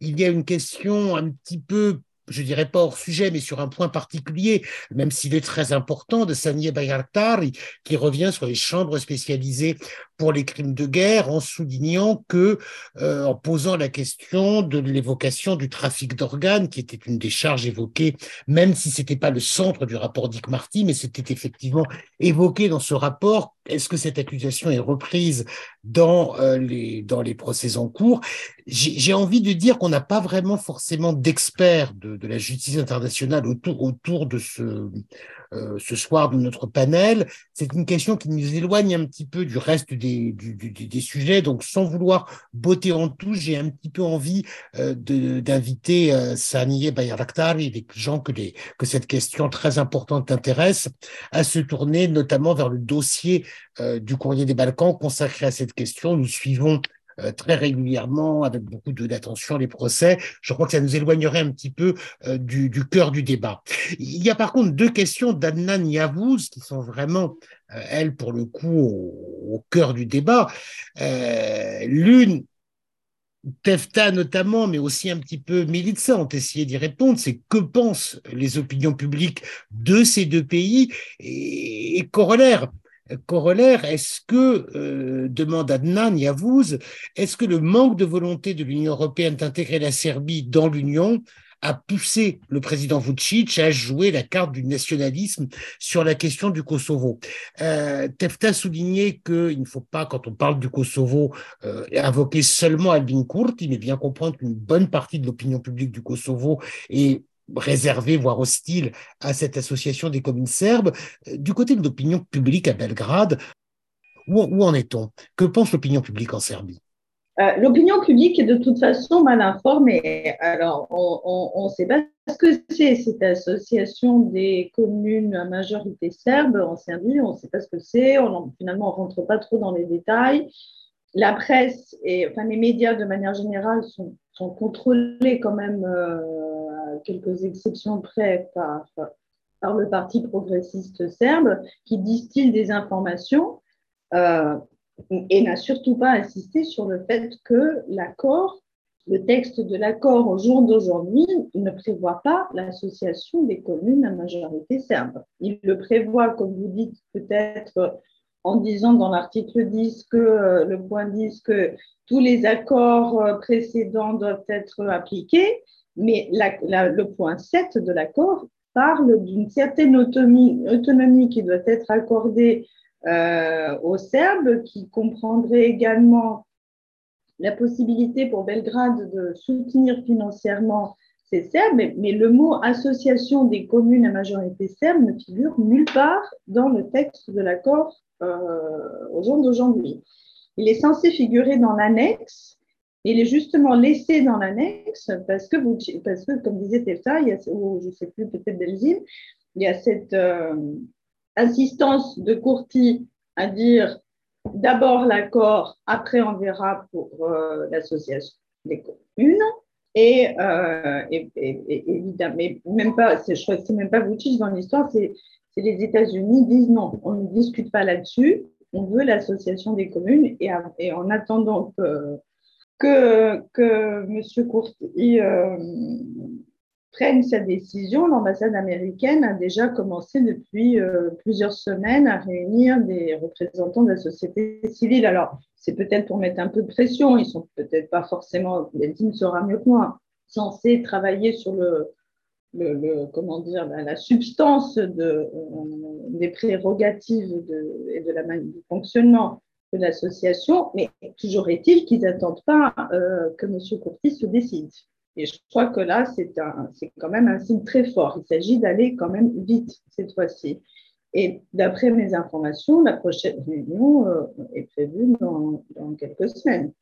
il y a une question un petit peu je dirais pas hors sujet, mais sur un point particulier, même s'il est très important, de Sanye Bayartari, qui revient sur les chambres spécialisées pour les crimes de guerre, en soulignant que, euh, en posant la question de l'évocation du trafic d'organes, qui était une des charges évoquées, même si c'était pas le centre du rapport Dick Marty, mais c'était effectivement évoqué dans ce rapport. Est-ce que cette accusation est reprise dans euh, les dans les procès en cours. J'ai envie de dire qu'on n'a pas vraiment forcément d'experts de de, la justice internationale autour, autour de ce, euh, ce soir de notre panel. C'est une question qui nous éloigne un petit peu du reste des, des sujets. Donc, sans vouloir botter en touche, j'ai un petit peu envie euh, d'inviter euh, Saniye Bayraktar et les gens que, les, que cette question très importante intéresse à se tourner notamment vers le dossier euh, du courrier des Balkans consacré à cette question. Nous suivons euh, très régulièrement, avec beaucoup d'attention, les procès. Je crois que ça nous éloignerait un petit peu euh, du, cœur du débat. Il y a par contre deux questions d'Anna Niavouz qui sont vraiment, euh, elles, pour le coup, au, cœur du débat. L'une, Tefta notamment, mais aussi un petit peu Militsa ont essayé d'y répondre, c'est que pensent les opinions publiques de ces deux pays? Et, et corollaire corollaire, est-ce que, euh, demande Adnan Yavouz, est-ce que le manque de volonté de l'Union européenne d'intégrer la Serbie dans l'Union a poussé le président Vucic à jouer la carte du nationalisme sur la question du Kosovo? Euh, Tefta soulignait qu'il ne faut pas, quand on parle du Kosovo, euh, invoquer seulement Albin Kurti, mais bien comprendre qu'une bonne partie de l'opinion publique du Kosovo est réservé, voire hostile à cette association des communes serbes. Du côté de l'opinion publique à Belgrade, où, en est-on? Que pense l'opinion publique en Serbie? Euh, L'opinion publique est de toute façon mal informée. Alors, on ne sait pas ce que c'est cette association des communes à majorité serbe en Serbie. On ne sait pas ce que c'est. Finalement, on ne rentre pas trop dans les détails. La presse et enfin, les médias de manière générale sont, sont contrôlés quand même euh, quelques exceptions près par, le Parti progressiste serbe, qui distille des informations euh, et n'a surtout pas insisté sur le fait que l'accord, le texte de l'accord au jour d'aujourd'hui, ne prévoit pas l'association des communes à majorité serbe. Il le prévoit, comme vous dites, peut-être en disant dans l'article 10 que euh, le point 10 que tous les accords euh, précédents doivent être appliqués, mais le point 7 de l'accord parle d'une certaine autonomie, qui doit être accordée euh, aux Serbes, qui comprendrait également la possibilité pour Belgrade de soutenir financièrement c'est serbe, mais, le mot association des communes à majorité serbe ne figure nulle part dans le texte de l'accord euh, au jour d'aujourd'hui. Il est censé figurer dans l'annexe, il est justement laissé dans l'annexe parce que, vous, parce que, comme disait Telsa, il y a, ou je ne sais plus, peut-être Belzine, il y a cette euh, insistance de Courti à dire d'abord l'accord, après on verra pour euh, l'association des communes. Et, euh, évidemment, mais même pas, je crois que c'est même pas Vucic dans l'histoire, c'est les États-Unis disent non, on ne discute pas là-dessus, on veut l'association des communes et, et, en attendant que, que, que M. Courti euh, prenne sa décision, l'ambassade américaine a déjà commencé depuis euh, plusieurs semaines à réunir des représentants de la société civile. Alors, c'est peut-être pour mettre un peu de pression, ils sont peut-être pas forcément, Beltine saura mieux que moi, censés travailler sur le, le, comment dire, la, substance de, euh, des prérogatives et de la du fonctionnement de l'association, mais toujours est-il qu'ils n'attendent pas euh, que M. Courtis se décide. Et je crois que là, c'est quand même un signe très fort. Il s'agit d'aller quand même vite cette fois-ci. Et d'après mes informations, la prochaine réunion euh, est prévue dans, quelques semaines,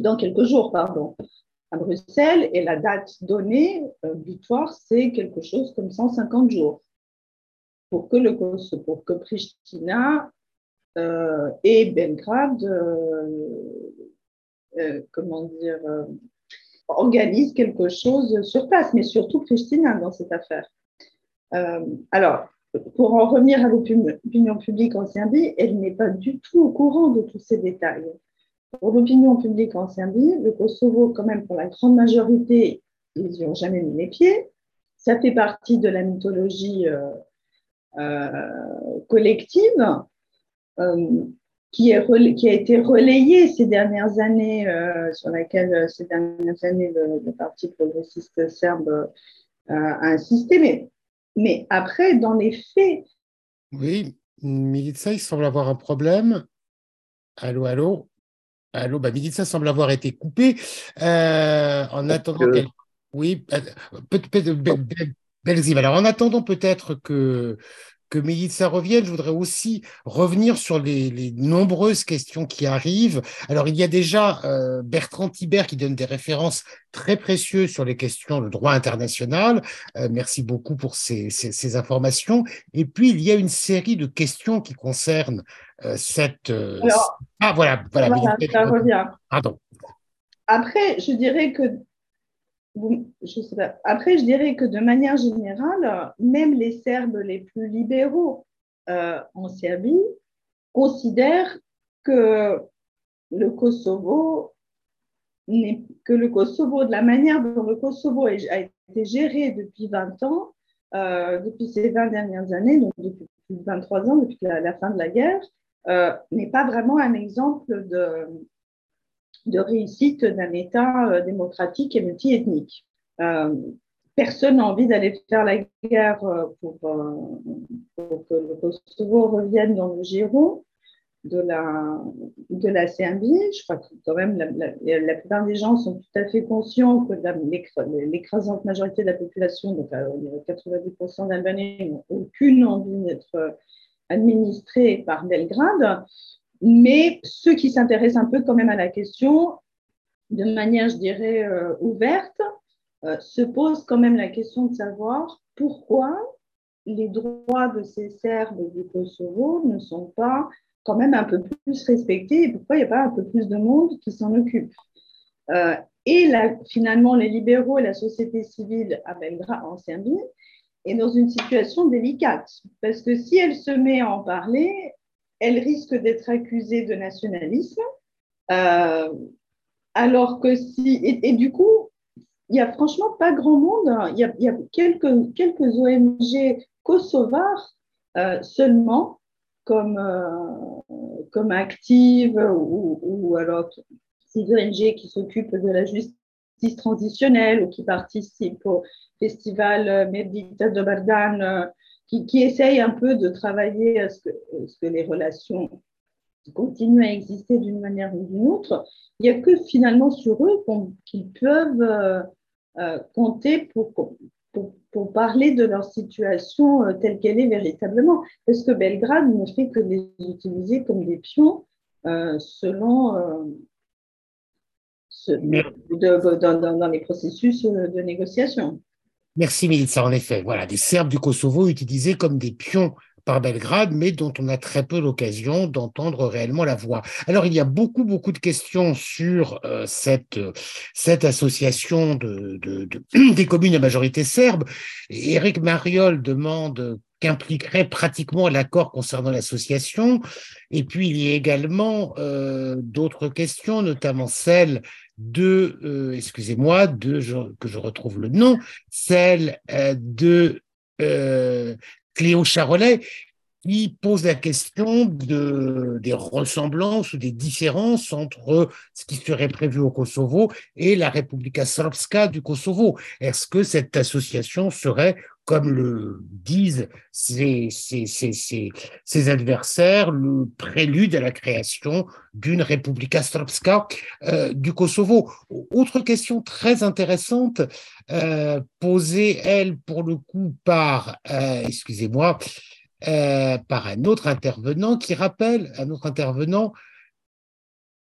dans quelques jours, pardon, à Bruxelles. Et la date donnée, euh, butoir, c'est quelque chose comme 150 jours pour que, le, pour que Pristina et Belgrade, comment dire, organise quelque chose sur place, mais surtout Pristina dans cette affaire. Euh, alors, pour en revenir à l'opinion publique en Serbie, elle n'est pas du tout au courant de tous ces détails. Pour l'opinion publique en Serbie, le Kosovo, quand même, pour la grande majorité, ils n'y ont jamais mis les pieds. Ça fait partie de la mythologie euh, euh, collective qui, a été relayé ces dernières années, euh, sur laquelle euh, ces dernières années le, Parti progressiste serbe euh, a insisté. Mais, mais après, dans les faits. Oui, Milica, il semble avoir un problème. Allô, allô? Allô, bah, Milica semble avoir été coupé. en attendant Oui, peut-être. Alors, en attendant peut-être que que ça revienne, je voudrais aussi revenir sur les, nombreuses questions qui arrivent. Alors, il y a déjà euh, Bertrand Thibert qui donne des références très précieuses sur les questions de droit international. Euh, merci beaucoup pour ces, informations. Et puis, il y a une série de questions qui concernent euh, cette... ah, voilà, voilà. ça revient. Pardon. Après, je dirais que après, je dirais que de manière générale, même les Serbes les plus libéraux euh, en Serbie considèrent que le Kosovo que le Kosovo, de la manière dont le Kosovo a été géré depuis 20 ans, euh, depuis ces 20 dernières années, donc depuis 23 ans, depuis la, fin de la guerre, euh, n'est pas vraiment un exemple de, de réussite d'un État euh, démocratique et multiethnique. Euh, personne n'a envie d'aller faire la guerre euh, pour, pour, que le Kosovo revienne dans le giron de la, de la Serbie. Je crois que quand même la, la, plupart des gens sont tout à fait conscients que l'écrasante majorité de la population, donc 90% d'Albanais, n'ont aucune envie d'être administrés par Belgrade. Mais ceux qui s'intéressent un peu quand même à la question, de manière, je dirais, euh, ouverte, euh, se posent quand même la question de savoir pourquoi les droits de ces Serbes du Kosovo ne sont pas quand même un peu plus respectés et pourquoi il n'y a pas un peu plus de monde qui s'en occupe. Euh, et finalement, les libéraux et la société civile à Belgrade, en Serbie, est dans une situation délicate parce que si elle se met à en parler, elle risque d'être accusée de nationalisme. Euh, alors que si. Et, du coup, il n'y a franchement pas grand monde. Hein. Il, y a, quelques, quelques ONG kosovars euh, seulement, comme, euh, comme Active ou, alors ces ONG qui s'occupent de la justice transitionnelle ou qui participent au festival Medita de Bardan qui, qui essayent un peu de travailler à ce que, ce que les relations continuent à exister d'une manière ou d'une autre. Il n'y a que finalement sur eux qu'ils peuvent, euh, euh, compter pour, pour, parler de leur situation euh, telle qu'elle est véritablement. Parce que Belgrade ne fait que les utiliser comme des pions selon dans, les processus de négociation. Merci Milica, en effet. Voilà, des Serbes du Kosovo utilisés comme des pions par Belgrade, mais dont on a très peu l'occasion d'entendre réellement la voix. Alors, il y a beaucoup, beaucoup de questions sur euh, cette, cette association de, de, *clears throat* des communes à majorité serbe. Éric Mariol demande qu'impliquerait pratiquement l'accord concernant l'association. Et puis, il y a également euh, d'autres questions, notamment celle de, euh, excusez-moi, de, que je retrouve le nom, celle de Cléo Charolais, qui pose la question de, des ressemblances ou des différences entre ce qui serait prévu au Kosovo et la Republika Srpska du Kosovo. Est-ce que cette association serait, comme le disent ses adversaires, le prélude à la création d'une Republika Srpska euh, du Kosovo? Autre question très intéressante, euh, posée, elle, pour le coup, par, euh, excusez-moi, euh, par un autre intervenant qui rappelle, un autre intervenant,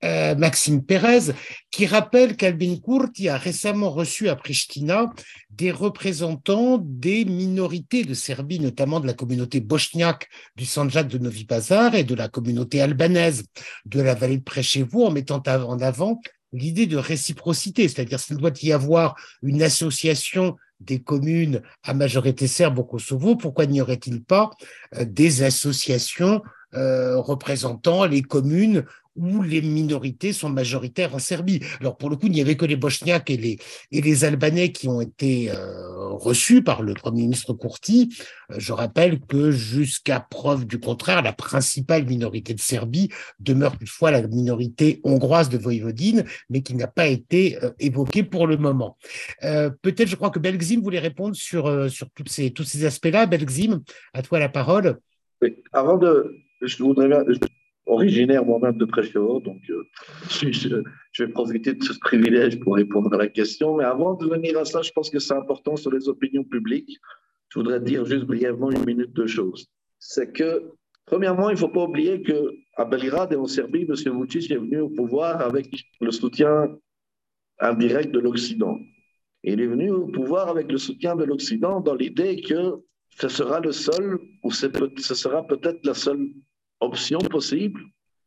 euh, Maxime Pérez, qui rappelle qu'Albin Kurti a récemment reçu à Pristina des représentants des minorités de Serbie, notamment de la communauté bosniaque du Sanjak de Novi Pazar et de la communauté albanaise de la vallée de Preševo, en mettant en avant l'idée de réciprocité, c'est-à-dire qu'il doit y avoir une association des communes à majorité serbe au Kosovo, pourquoi n'y aurait-il pas euh, des associations euh, représentant les communes où les minorités sont majoritaires en Serbie. Alors pour le coup, il n'y avait que les Bosniaques et les, et les Albanais qui ont été euh, reçus par le Premier ministre Kurti. Euh, je rappelle que jusqu'à preuve du contraire, la principale minorité de Serbie demeure toutefois la minorité hongroise de Voïvodine, mais qui n'a pas été euh, évoquée pour le moment. Peut-être, je crois que Belgzim voulait répondre sur, sur tous ces, tous ces aspects-là. Belgzim, à toi la parole. Avant de, je voudrais, originaire moi-même de Prêcheau, donc euh, je, vais profiter de ce privilège pour répondre à la question. Mais avant de venir à ça, je pense que c'est important sur les opinions publiques. Je voudrais dire juste brièvement une minute de choses. C'est que, premièrement, il ne faut pas oublier qu'à Belgrade et en Serbie, M. Vucic est venu au pouvoir avec le soutien indirect de l'Occident. Il est venu au pouvoir avec le soutien de l'Occident dans l'idée que ce sera le seul, ou ce sera peut-être la seule option possible,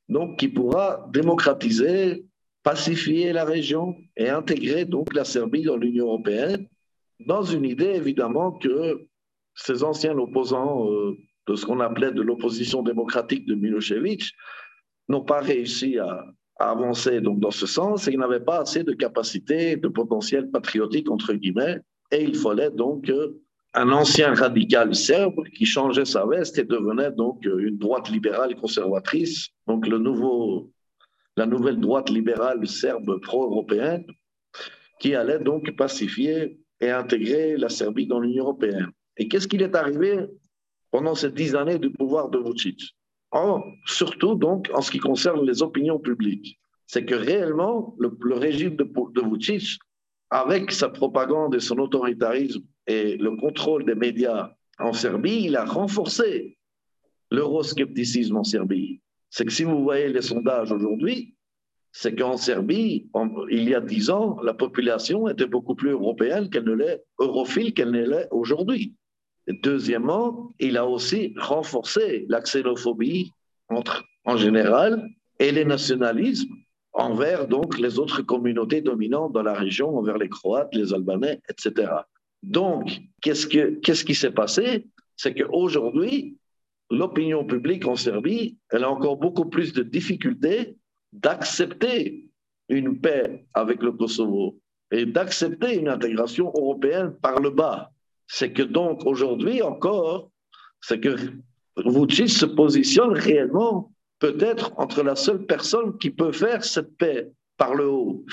donc qui pourra démocratiser, pacifier la région et intégrer donc la Serbie dans l'Union européenne, dans une idée évidemment que ces anciens opposants euh, de ce qu'on appelait de l'opposition démocratique de Milosevic n'ont pas réussi à, avancer donc dans ce sens et ils n'avaient pas assez de capacité, de potentiel patriotique entre guillemets, et il fallait donc un ancien radical serbe qui changeait sa veste et devenait donc une droite libérale conservatrice, donc le nouveau, la nouvelle droite libérale serbe pro-européenne, qui allait donc pacifier et intégrer la Serbie dans l'Union européenne. Et qu'est-ce qu'il est arrivé pendant ces dix années du pouvoir de Vucic? Oh, Surtout donc en ce qui concerne les opinions publiques. C'est que réellement, le, régime de Vucic, avec sa propagande et son autoritarisme et le contrôle des médias en Serbie, il a renforcé l'euroscepticisme en Serbie. C'est que si vous voyez les sondages aujourd'hui, c'est qu'en Serbie, il y a dix ans, la population était beaucoup plus européenne qu'elle ne l'est, europhile qu'elle ne l'est aujourd'hui. Deuxièmement, il a aussi renforcé la xénophobie entre, en général et les nationalismes envers donc les autres communautés dominantes dans la région, envers les Croates, les Albanais, etc. Donc, qu'est-ce, qu'est-ce qui s'est passé? C'est qu'aujourd'hui, l'opinion publique en Serbie, elle a encore beaucoup plus de difficultés d'accepter une paix avec le Kosovo et d'accepter une intégration européenne par le bas. C'est que donc aujourd'hui encore, c'est que Vucic se positionne réellement peut-être entre la seule personne qui peut faire cette paix par le haut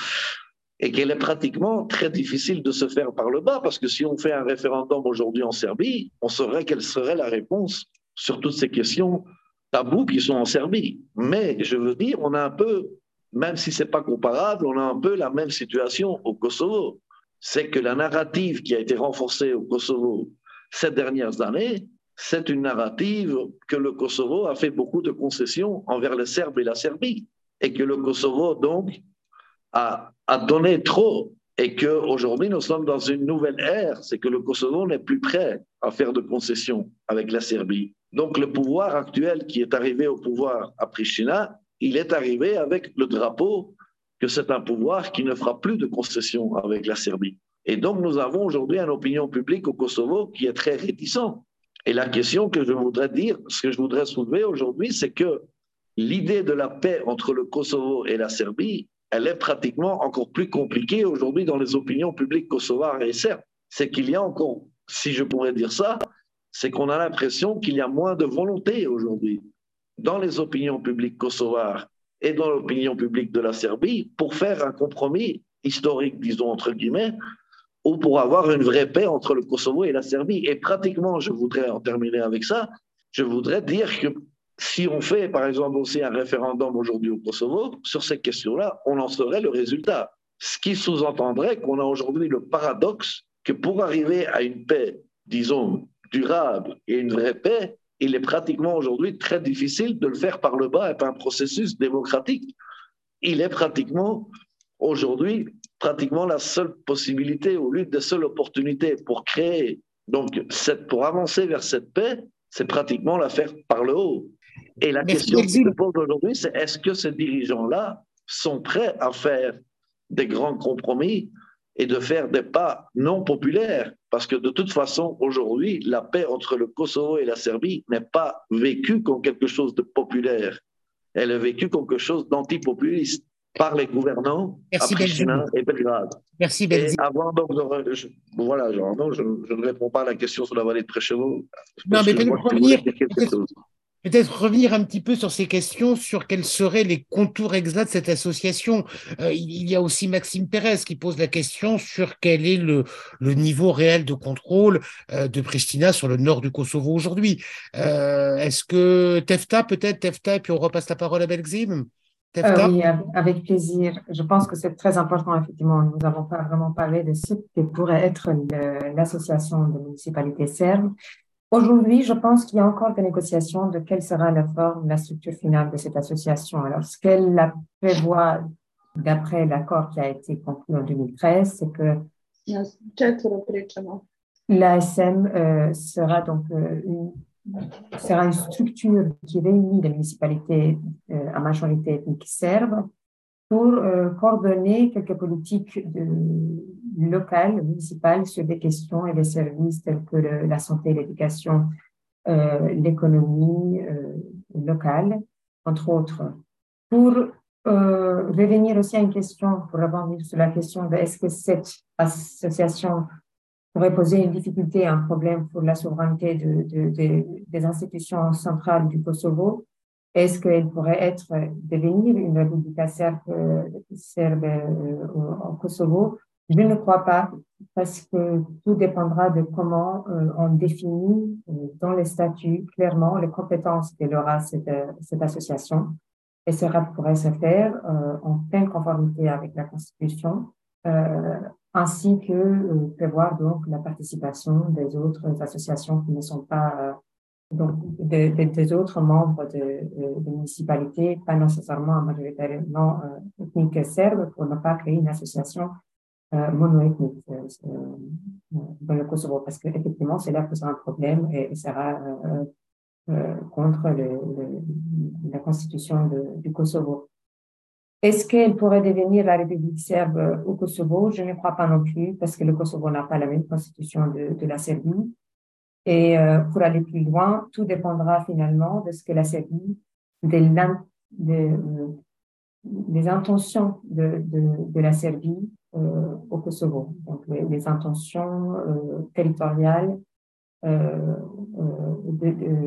et qu'elle est pratiquement très difficile de se faire par le bas, parce que si on fait un référendum aujourd'hui en Serbie, on saurait quelle serait la réponse sur toutes ces questions tabous qui sont en Serbie. Mais je veux dire, on a un peu, même si c'est pas comparable, on a un peu la même situation au Kosovo. c'est que la narrative qui a été renforcée au Kosovo ces dernières années, c'est une narrative que le Kosovo a fait beaucoup de concessions envers les Serbes et la Serbie, et que le Kosovo, donc, a, a donné trop, et qu'aujourd'hui, nous sommes dans une nouvelle ère, c'est que le Kosovo n'est plus prêt à faire de concessions avec la Serbie. Donc, le pouvoir actuel qui est arrivé au pouvoir à Pristina, il est arrivé avec le drapeau que c'est un pouvoir qui ne fera plus de concessions avec la Serbie. Et donc, nous avons aujourd'hui une opinion publique au Kosovo qui est très réticente. Et la question que je voudrais dire, ce que je voudrais soulever aujourd'hui, c'est que l'idée de la paix entre le Kosovo et la Serbie, elle est pratiquement encore plus compliquée aujourd'hui dans les opinions publiques kosovares et serbes. C'est qu'il y a encore, si je pourrais dire ça, c'est qu'on a l'impression qu'il y a moins de volonté aujourd'hui dans les opinions publiques kosovares et dans l'opinion publique de la Serbie pour faire un compromis historique, disons entre guillemets, ou pour avoir une vraie paix entre le Kosovo et la Serbie. Et pratiquement, je voudrais en terminer avec ça, je voudrais dire que si on fait, par exemple, aussi un référendum aujourd'hui au Kosovo, sur ces questions-là, on en saurait le résultat. Ce qui sous-entendrait qu'on a aujourd'hui le paradoxe que pour arriver à une paix, disons, durable et une vraie paix, il est pratiquement aujourd'hui très difficile de le faire par le bas et par un processus démocratique. Il est pratiquement aujourd'hui pratiquement la seule possibilité ou l'une des seules opportunités pour créer, donc pour avancer vers cette paix, c'est pratiquement la faire par le haut. Et la question qui se pose aujourd'hui, c'est est-ce que ces dirigeants-là sont prêts à faire des grands compromis et de faire des pas non populaires? Parce que de toute façon, aujourd'hui, la paix entre le Kosovo et la Serbie n'est pas vécue comme quelque chose de populaire. Elle est vécue comme quelque chose d'antipopuliste par les gouvernants Merci à Pristina et Belgrade. Merci Belzile. avant, donc, je, voilà, genre, non, je, je, ne réponds pas à la question sur la vallée de Précheveau. Non, mais peut-être revenir, peut-être revenir un petit peu sur ces questions, sur quels seraient les contours exacts de cette association. Euh, il y a aussi Maxime Pérez qui pose la question sur quel est le, niveau réel de contrôle euh, de Pristina sur le nord du Kosovo aujourd'hui. Euh, Est-ce que Tefta, peut-être Tefta, et puis on repasse la parole à Belzim euh, oui, avec plaisir. Je pense que c'est très important, effectivement. Nous n'avons pas vraiment parlé de ce que pourrait être l'association de municipalités serbes. Aujourd'hui, je pense qu'il y a encore des négociations de quelle sera la forme, la structure finale de cette association. Alors, ce qu'elle prévoit, d'après l'accord qui a été conclu en 2013, c'est que l'ASM euh, sera donc euh, une sera une structure qui réunit les municipalités euh, à majorité ethnique serbe pour euh, coordonner quelques politiques locales, municipales sur des questions et des services tels que la santé, l'éducation, euh, l'économie euh, locale, entre autres. Pour revenir aussi à une question, pour rebondir sur la question de est-ce que cette association pourrait poser une difficulté, un problème pour la souveraineté de, de, des institutions centrales du Kosovo. Est-ce qu'elle pourrait être, devenir une république serbe, euh, au Kosovo? Je ne crois pas, parce que tout dépendra de comment euh, on définit euh, dans les statuts clairement les compétences qu'elle aura cette, cette association. Et cela pourrait se faire en pleine conformité avec la Constitution, ainsi que euh, prévoir donc la participation des autres associations qui ne sont pas euh, donc des, autres membres de, euh, de, municipalités, pas nécessairement majoritairement euh, ethniques serbes, pour ne pas créer une association euh, monoethnique dans le Kosovo, parce qu'effectivement, c'est là que c'est un problème et, et sera contre le, le, la constitution du Kosovo. Est-ce qu'elle pourrait devenir la République serbe au Kosovo? Je ne crois pas non plus, parce que le Kosovo n'a pas la même constitution de, de la Serbie. Et euh, pour aller plus loin, tout dépendra finalement de ce que la Serbie, des, de, des intentions de, de, la Serbie euh, au Kosovo. Donc les, intentions euh, territoriales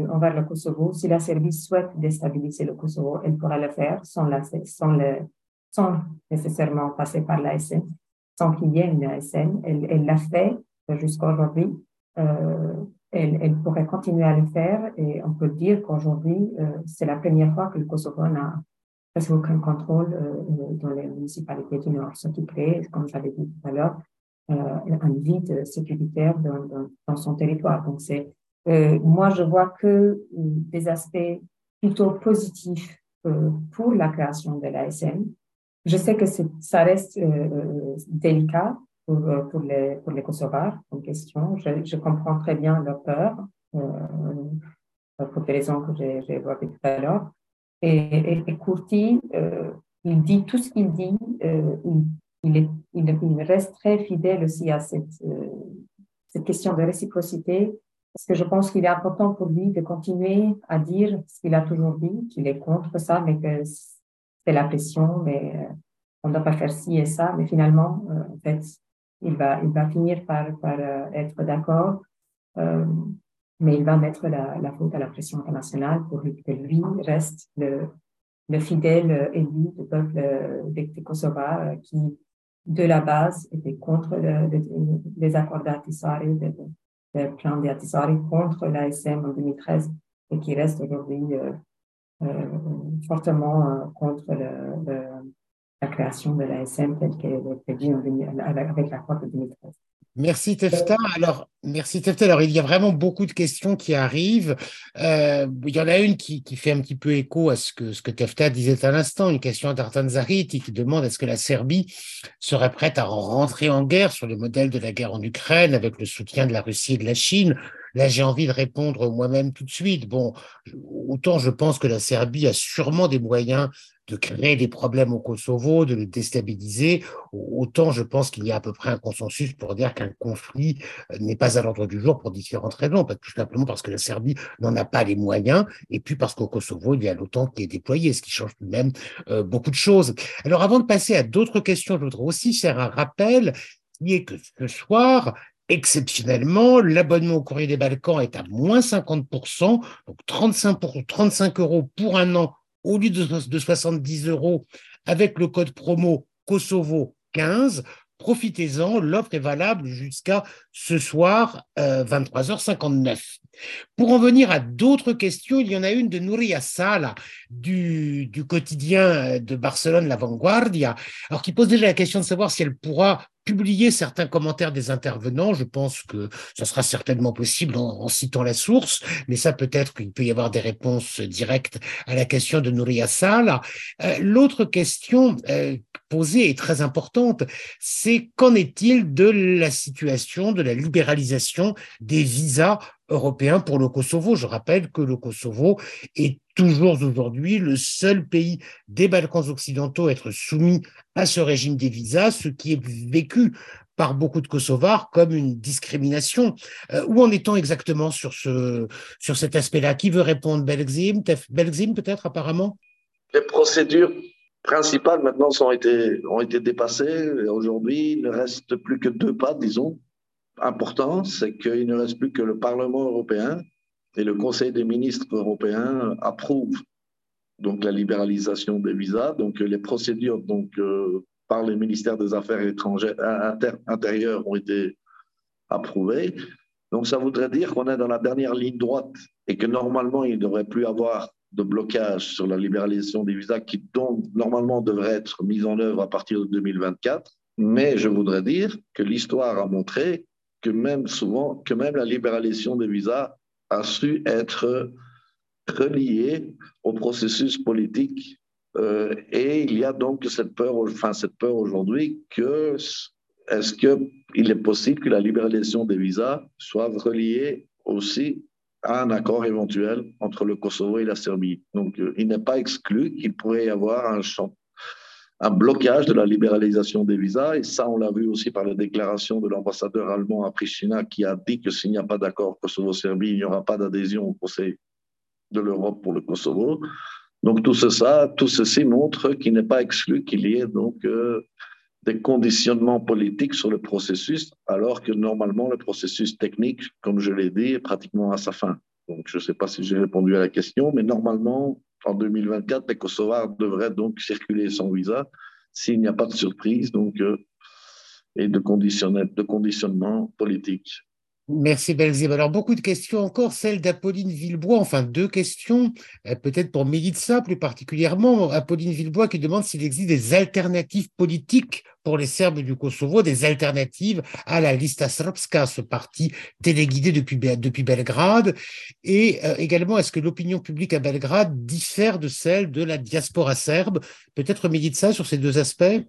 envers le Kosovo. Si la Serbie souhaite déstabiliser le Kosovo, elle pourra le faire sans, la, sans, le, sans nécessairement passer par l'ASN, sans qu'il y ait une ASN. Elle, l'a fait jusqu'à aujourd'hui. Elle, elle, pourrait continuer à le faire et on peut dire qu'aujourd'hui, euh, c'est la première fois que le Kosovo n'a presque aucun contrôle euh, dans les municipalités du Nord, ce qui crée, comme j'avais dit tout à l'heure, un vide sécuritaire dans, dans, son territoire. Donc, c'est, moi, je vois que des aspects plutôt positifs pour la création de l'ASM. Je sais que ça reste délicat pour, pour, les, pour les Kosovars en question. Je, comprends très bien leur peur pour des raisons que j'ai évoquées tout à l'heure. Et, et, euh, il dit tout ce qu'il dit, euh, il, est, il, reste très fidèle aussi à cette, euh, cette question de réciprocité, parce que je pense qu'il est important pour lui de continuer à dire ce qu'il a toujours dit, qu'il est contre ça, mais que c'est la pression, mais on ne doit pas faire ci et ça. Mais finalement, en fait, il va, il va finir par, par être d'accord mais il va mettre la, faute à la pression internationale pour que lui reste le, le fidèle élu du peuple des, des euh, qui, de la base, était contre le, les accords d'Atisari, le, plan d'Atisari contre l'ASM en 2013 et qui reste aujourd'hui euh, euh, fortement euh, contre le, la création de l'ASM telle qu'elle est prévue avec l'accord de 2013. Merci Tefta. Alors, merci Tefta. Alors, il y a vraiment beaucoup de questions qui arrivent. Euh, il y en a une qui, fait un petit peu écho à ce que, ce que Tefta disait à l'instant, une question d'Artan Zariti qui demande est-ce que la Serbie serait prête à rentrer en guerre sur le modèle de la guerre en Ukraine avec le soutien de la Russie et de la Chine? Là, j'ai envie de répondre moi-même tout de suite. Bon, autant je pense que la Serbie a sûrement des moyens de créer des problèmes au Kosovo, de le déstabiliser, autant je pense qu'il y a à peu près un consensus pour dire qu'un conflit euh, n'est pas à l'ordre du jour pour différentes raisons, tout simplement parce que la Serbie n'en a pas les moyens, et puis parce qu'au Kosovo, il y a l'OTAN qui est déployé, ce qui change tout de même euh, beaucoup de choses. Alors avant de passer à d'autres questions, je voudrais aussi faire un rappel qui est que ce soir, exceptionnellement, l'abonnement au courrier des Balkans est à moins 50%, donc 35, pour, 35 euros pour un an au lieu de, de 70 euros avec le code promo Kosovo 15. Profitez-en, l'offre est valable jusqu'à ce soir, 23h59. Euh, Pour en venir à d'autres questions, il y en a une de Nouria Sala du, du quotidien de Barcelone, La Vanguardia, alors qui pose déjà la question de savoir si elle pourra publier certains commentaires des intervenants. Je pense que ça sera certainement possible en, citant la source, mais ça peut-être qu'il peut y avoir des réponses directes à la question de Nouria Sala. Euh, l'autre question euh, posée est très importante, c'est qu'en est-il de la situation de la libéralisation des visas européens pour le Kosovo. Je rappelle que le Kosovo est toujours aujourd'hui le seul pays des Balkans occidentaux à être soumis à ce régime des visas, ce qui est vécu par beaucoup de Kosovars comme une discrimination. Euh, où en est-on exactement sur, ce, sur cet aspect-là? Qui veut répondre? Belgzim peut-être apparemment? Les procédures principales maintenant ont été, ont été dépassées. Aujourd'hui, il ne reste plus que deux pas, disons, importants. C'est qu'il ne reste plus que le Parlement européen et le Conseil des ministres européens approuvent donc la libéralisation des visas. Donc les procédures donc, euh, par les ministères des Affaires étrangères, intérieures ont été approuvées. Donc ça voudrait dire qu'on est dans la dernière ligne droite et que normalement il ne devrait plus avoir de blocage sur la libéralisation des visas qui normalement devrait être mise en œuvre à partir de 2024. Mais je voudrais dire que l'histoire a montré que même souvent, que même la libéralisation des visas a su être reliée au processus politique. Euh, et il y a donc cette peur, enfin cette peur aujourd'hui que est-ce qu'il est possible que la libéralisation des visas soit reliée aussi à un accord éventuel entre le Kosovo et la Serbie? Donc, euh, il n'est pas exclu qu'il pourrait y avoir un, un blocage de la libéralisation des visas. Et ça, on l'a vu aussi par la déclaration de l'ambassadeur allemand à Pristina qui a dit que s'il n'y a pas d'accord Kosovo-Serbie, il n'y aura pas d'adhésion au Conseil de l'Europe pour le Kosovo. Donc tout ça, tout ceci montre qu'il n'est pas exclu qu'il y ait donc euh, des conditionnements politiques sur le processus, alors que normalement le processus technique, comme je l'ai dit, est pratiquement à sa fin. Donc je ne sais pas si j'ai répondu à la question, mais normalement en 2024, les Kosovars devraient donc circuler sans visa s'il n'y a pas de surprise donc, euh, et de, de conditionnement politique. Merci Belzib. Alors beaucoup de questions encore, celle d'Apolline Villebois, enfin deux questions, euh, peut-être pour Milica plus particulièrement. Apolline Villebois qui demande s'il existe des alternatives politiques pour les Serbes du Kosovo, des alternatives à la Lista Srpska, ce parti téléguidé depuis, Belgrade. Et euh, également, est-ce que l'opinion publique à Belgrade diffère de celle de la diaspora serbe? Peut-être Milica sur ces deux aspects?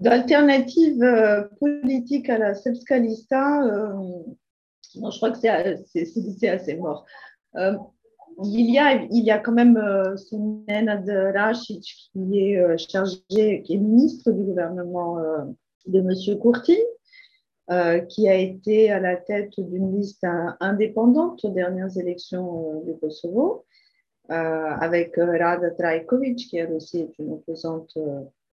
D'alternatives euh, politiques à la Srpska Lista, euh, je crois que c'est assez mort. Euh, il, y a, il y a quand même de Rašić qui est chargé, qui est ministre du gouvernement de M. Kurti, qui a été à la tête d'une liste indépendante aux dernières élections du Kosovo, avec Rada Trajkovic, qui elle aussi est une opposante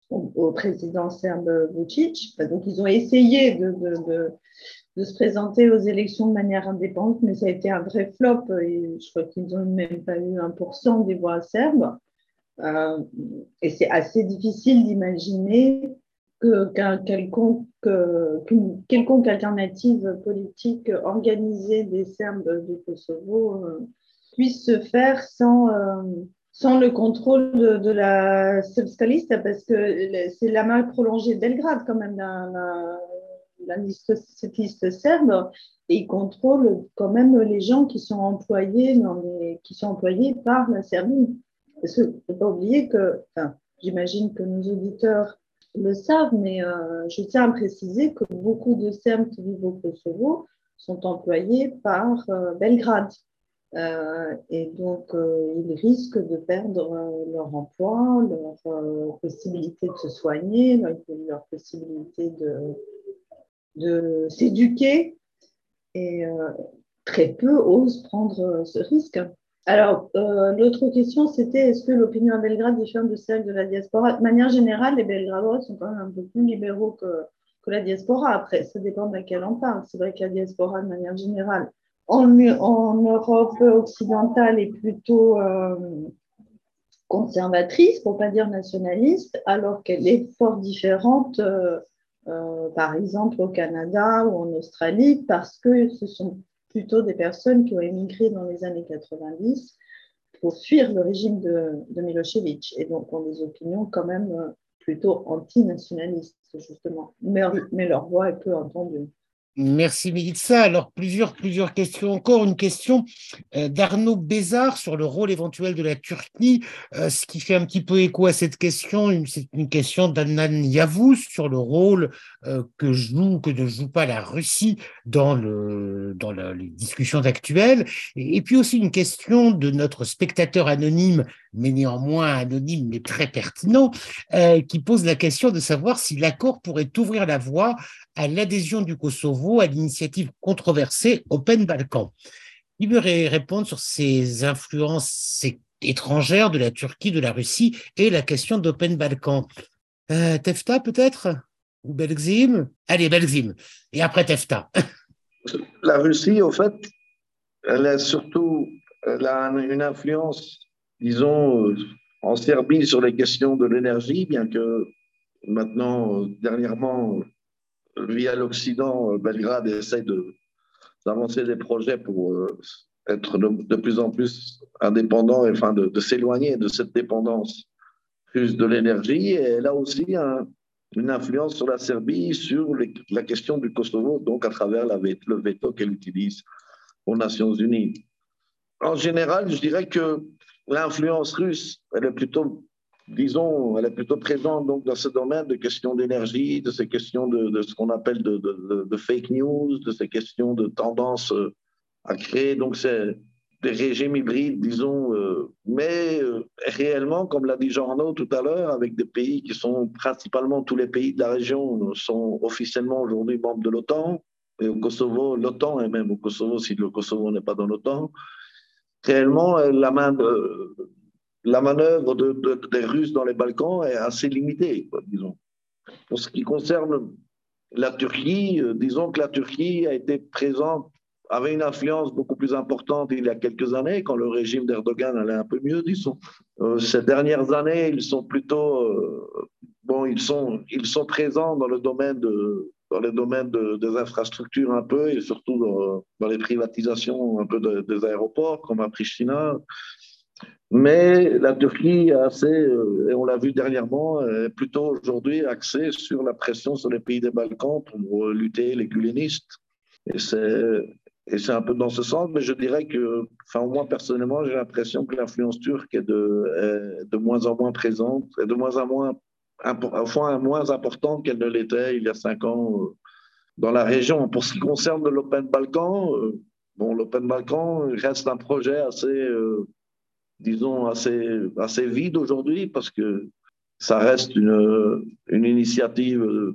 au président serbe Vucic. Donc, ils ont essayé de, se présenter aux élections de manière indépendante, mais ça a été un vrai flop. Et je crois qu'ils n'ont même pas eu 1% des voix serbes. Euh, et c'est assez difficile d'imaginer qu'une quelconque alternative politique organisée des Serbes du Kosovo euh, puisse se faire sans, euh, sans le contrôle de, la Srpska parce que c'est la main prolongée de Belgrade quand même, la, cette liste serbe, et ils contrôlent quand même les gens qui sont employés, dans les, qui sont employés par la Serbie. Parce qu'il ne pas oublier que, enfin, j'imagine que nos auditeurs le savent, mais euh, je tiens à préciser que beaucoup de Serbes qui vivent au Kosovo sont employés par euh, Belgrade. Euh, et donc, euh, ils risquent de perdre euh, leur emploi, leur possibilité de se soigner, leur, possibilité de, de s'éduquer. Et très peu osent prendre ce risque. Alors, l'autre question, c'était est-ce que l'opinion à Belgrade diffère de celle de la diaspora? De manière générale, les Belgradois sont quand même un peu plus libéraux que, que la diaspora. Après, ça dépend de laquelle on parle. C'est vrai que la diaspora, de manière générale, en, Europe occidentale est plutôt euh, conservatrice, pour pas dire nationaliste, alors qu'elle est fort différente, euh, euh, par exemple au Canada ou en Australie, parce que ce sont plutôt des personnes qui ont émigré dans les années 90 pour fuir le régime de, Milosevic et donc ont des opinions quand même plutôt antinationalistes, justement. Mais leur voix est peu entendue. Merci Militsa. Alors plusieurs, plusieurs questions encore. Une question euh, d'Arnaud Bézard sur le rôle éventuel de la Turquie, euh, ce qui fait un petit peu écho à cette question. C'est une question d'Annan Yavuz sur le rôle euh, que joue, que ne joue pas la Russie dans les discussions actuelles. Et, puis aussi une question de notre spectateur anonyme, mais néanmoins anonyme, mais très pertinent, qui pose la question de savoir si l'accord pourrait ouvrir la voie à l'adhésion du Kosovo à l'initiative controversée Open Balkan. Il veut répondre sur ces influences étrangères de la Turquie, de la Russie et la question d'Open Balkan. Euh, Tefta peut-être? Ou Belzim? Allez, Belzim. Et après Tefta. La Russie, en fait, elle a surtout a une influence, disons, en Serbie sur les questions de l'énergie, bien que maintenant, dernièrement, via l'Occident, euh, Belgrade essaie d'avancer des projets pour euh, être de, plus en plus indépendant et enfin de, s'éloigner de cette dépendance plus de l'énergie. Et elle a aussi une influence sur la Serbie, sur la question du Kosovo, donc à travers le veto qu'elle utilise aux Nations Unies. En général, je dirais que l'influence russe, elle est plutôt disons, elle est plutôt présente donc, dans ce domaine de questions d'énergie, de ces questions de, ce qu'on appelle de, fake news, de ces questions de tendance euh, à créer donc c'est des régimes hybrides, disons, euh, mais euh, réellement, comme l'a dit Jean Arnaud tout à l'heure, avec des pays qui sont principalement tous les pays de la région sont officiellement aujourd'hui membres de l'OTAN, et au Kosovo, l'OTAN, et même au Kosovo, si le Kosovo n'est pas dans l'OTAN, réellement, de, la manœuvre des Russes dans les Balkans est assez limitée, disons. Pour ce qui concerne la Turquie, euh, disons que la Turquie a été présente, avait une influence beaucoup plus importante il y a quelques années, quand le régime d'Erdogan allait un peu mieux, disons. Euh, ces dernières années, ils sont plutôt, euh, bon, ils sont, ils sont présents dans le domaine de, dans les domaines des infrastructures un peu, et surtout dans, les privatisations un peu des aéroports, comme à Pristina. Mais la Turquie a assez, euh, et on l'a vu dernièrement, est plutôt aujourd'hui axée sur la pression sur les pays des Balkans pour lutter les gulenistes. Et c'est un peu dans ce sens, mais je dirais que, enfin, moi personnellement, j'ai l'impression que l'influence turque est de, de moins en moins présente, et de moins en moins, enfin, moins importante qu'elle ne l'était il y a cinq ans euh, dans la région. Pour ce qui concerne l'Open Balkan, euh, bon, l'Open Balkan reste un projet assez, euh, disons, assez, assez vide aujourd'hui parce que ça reste une, une initiative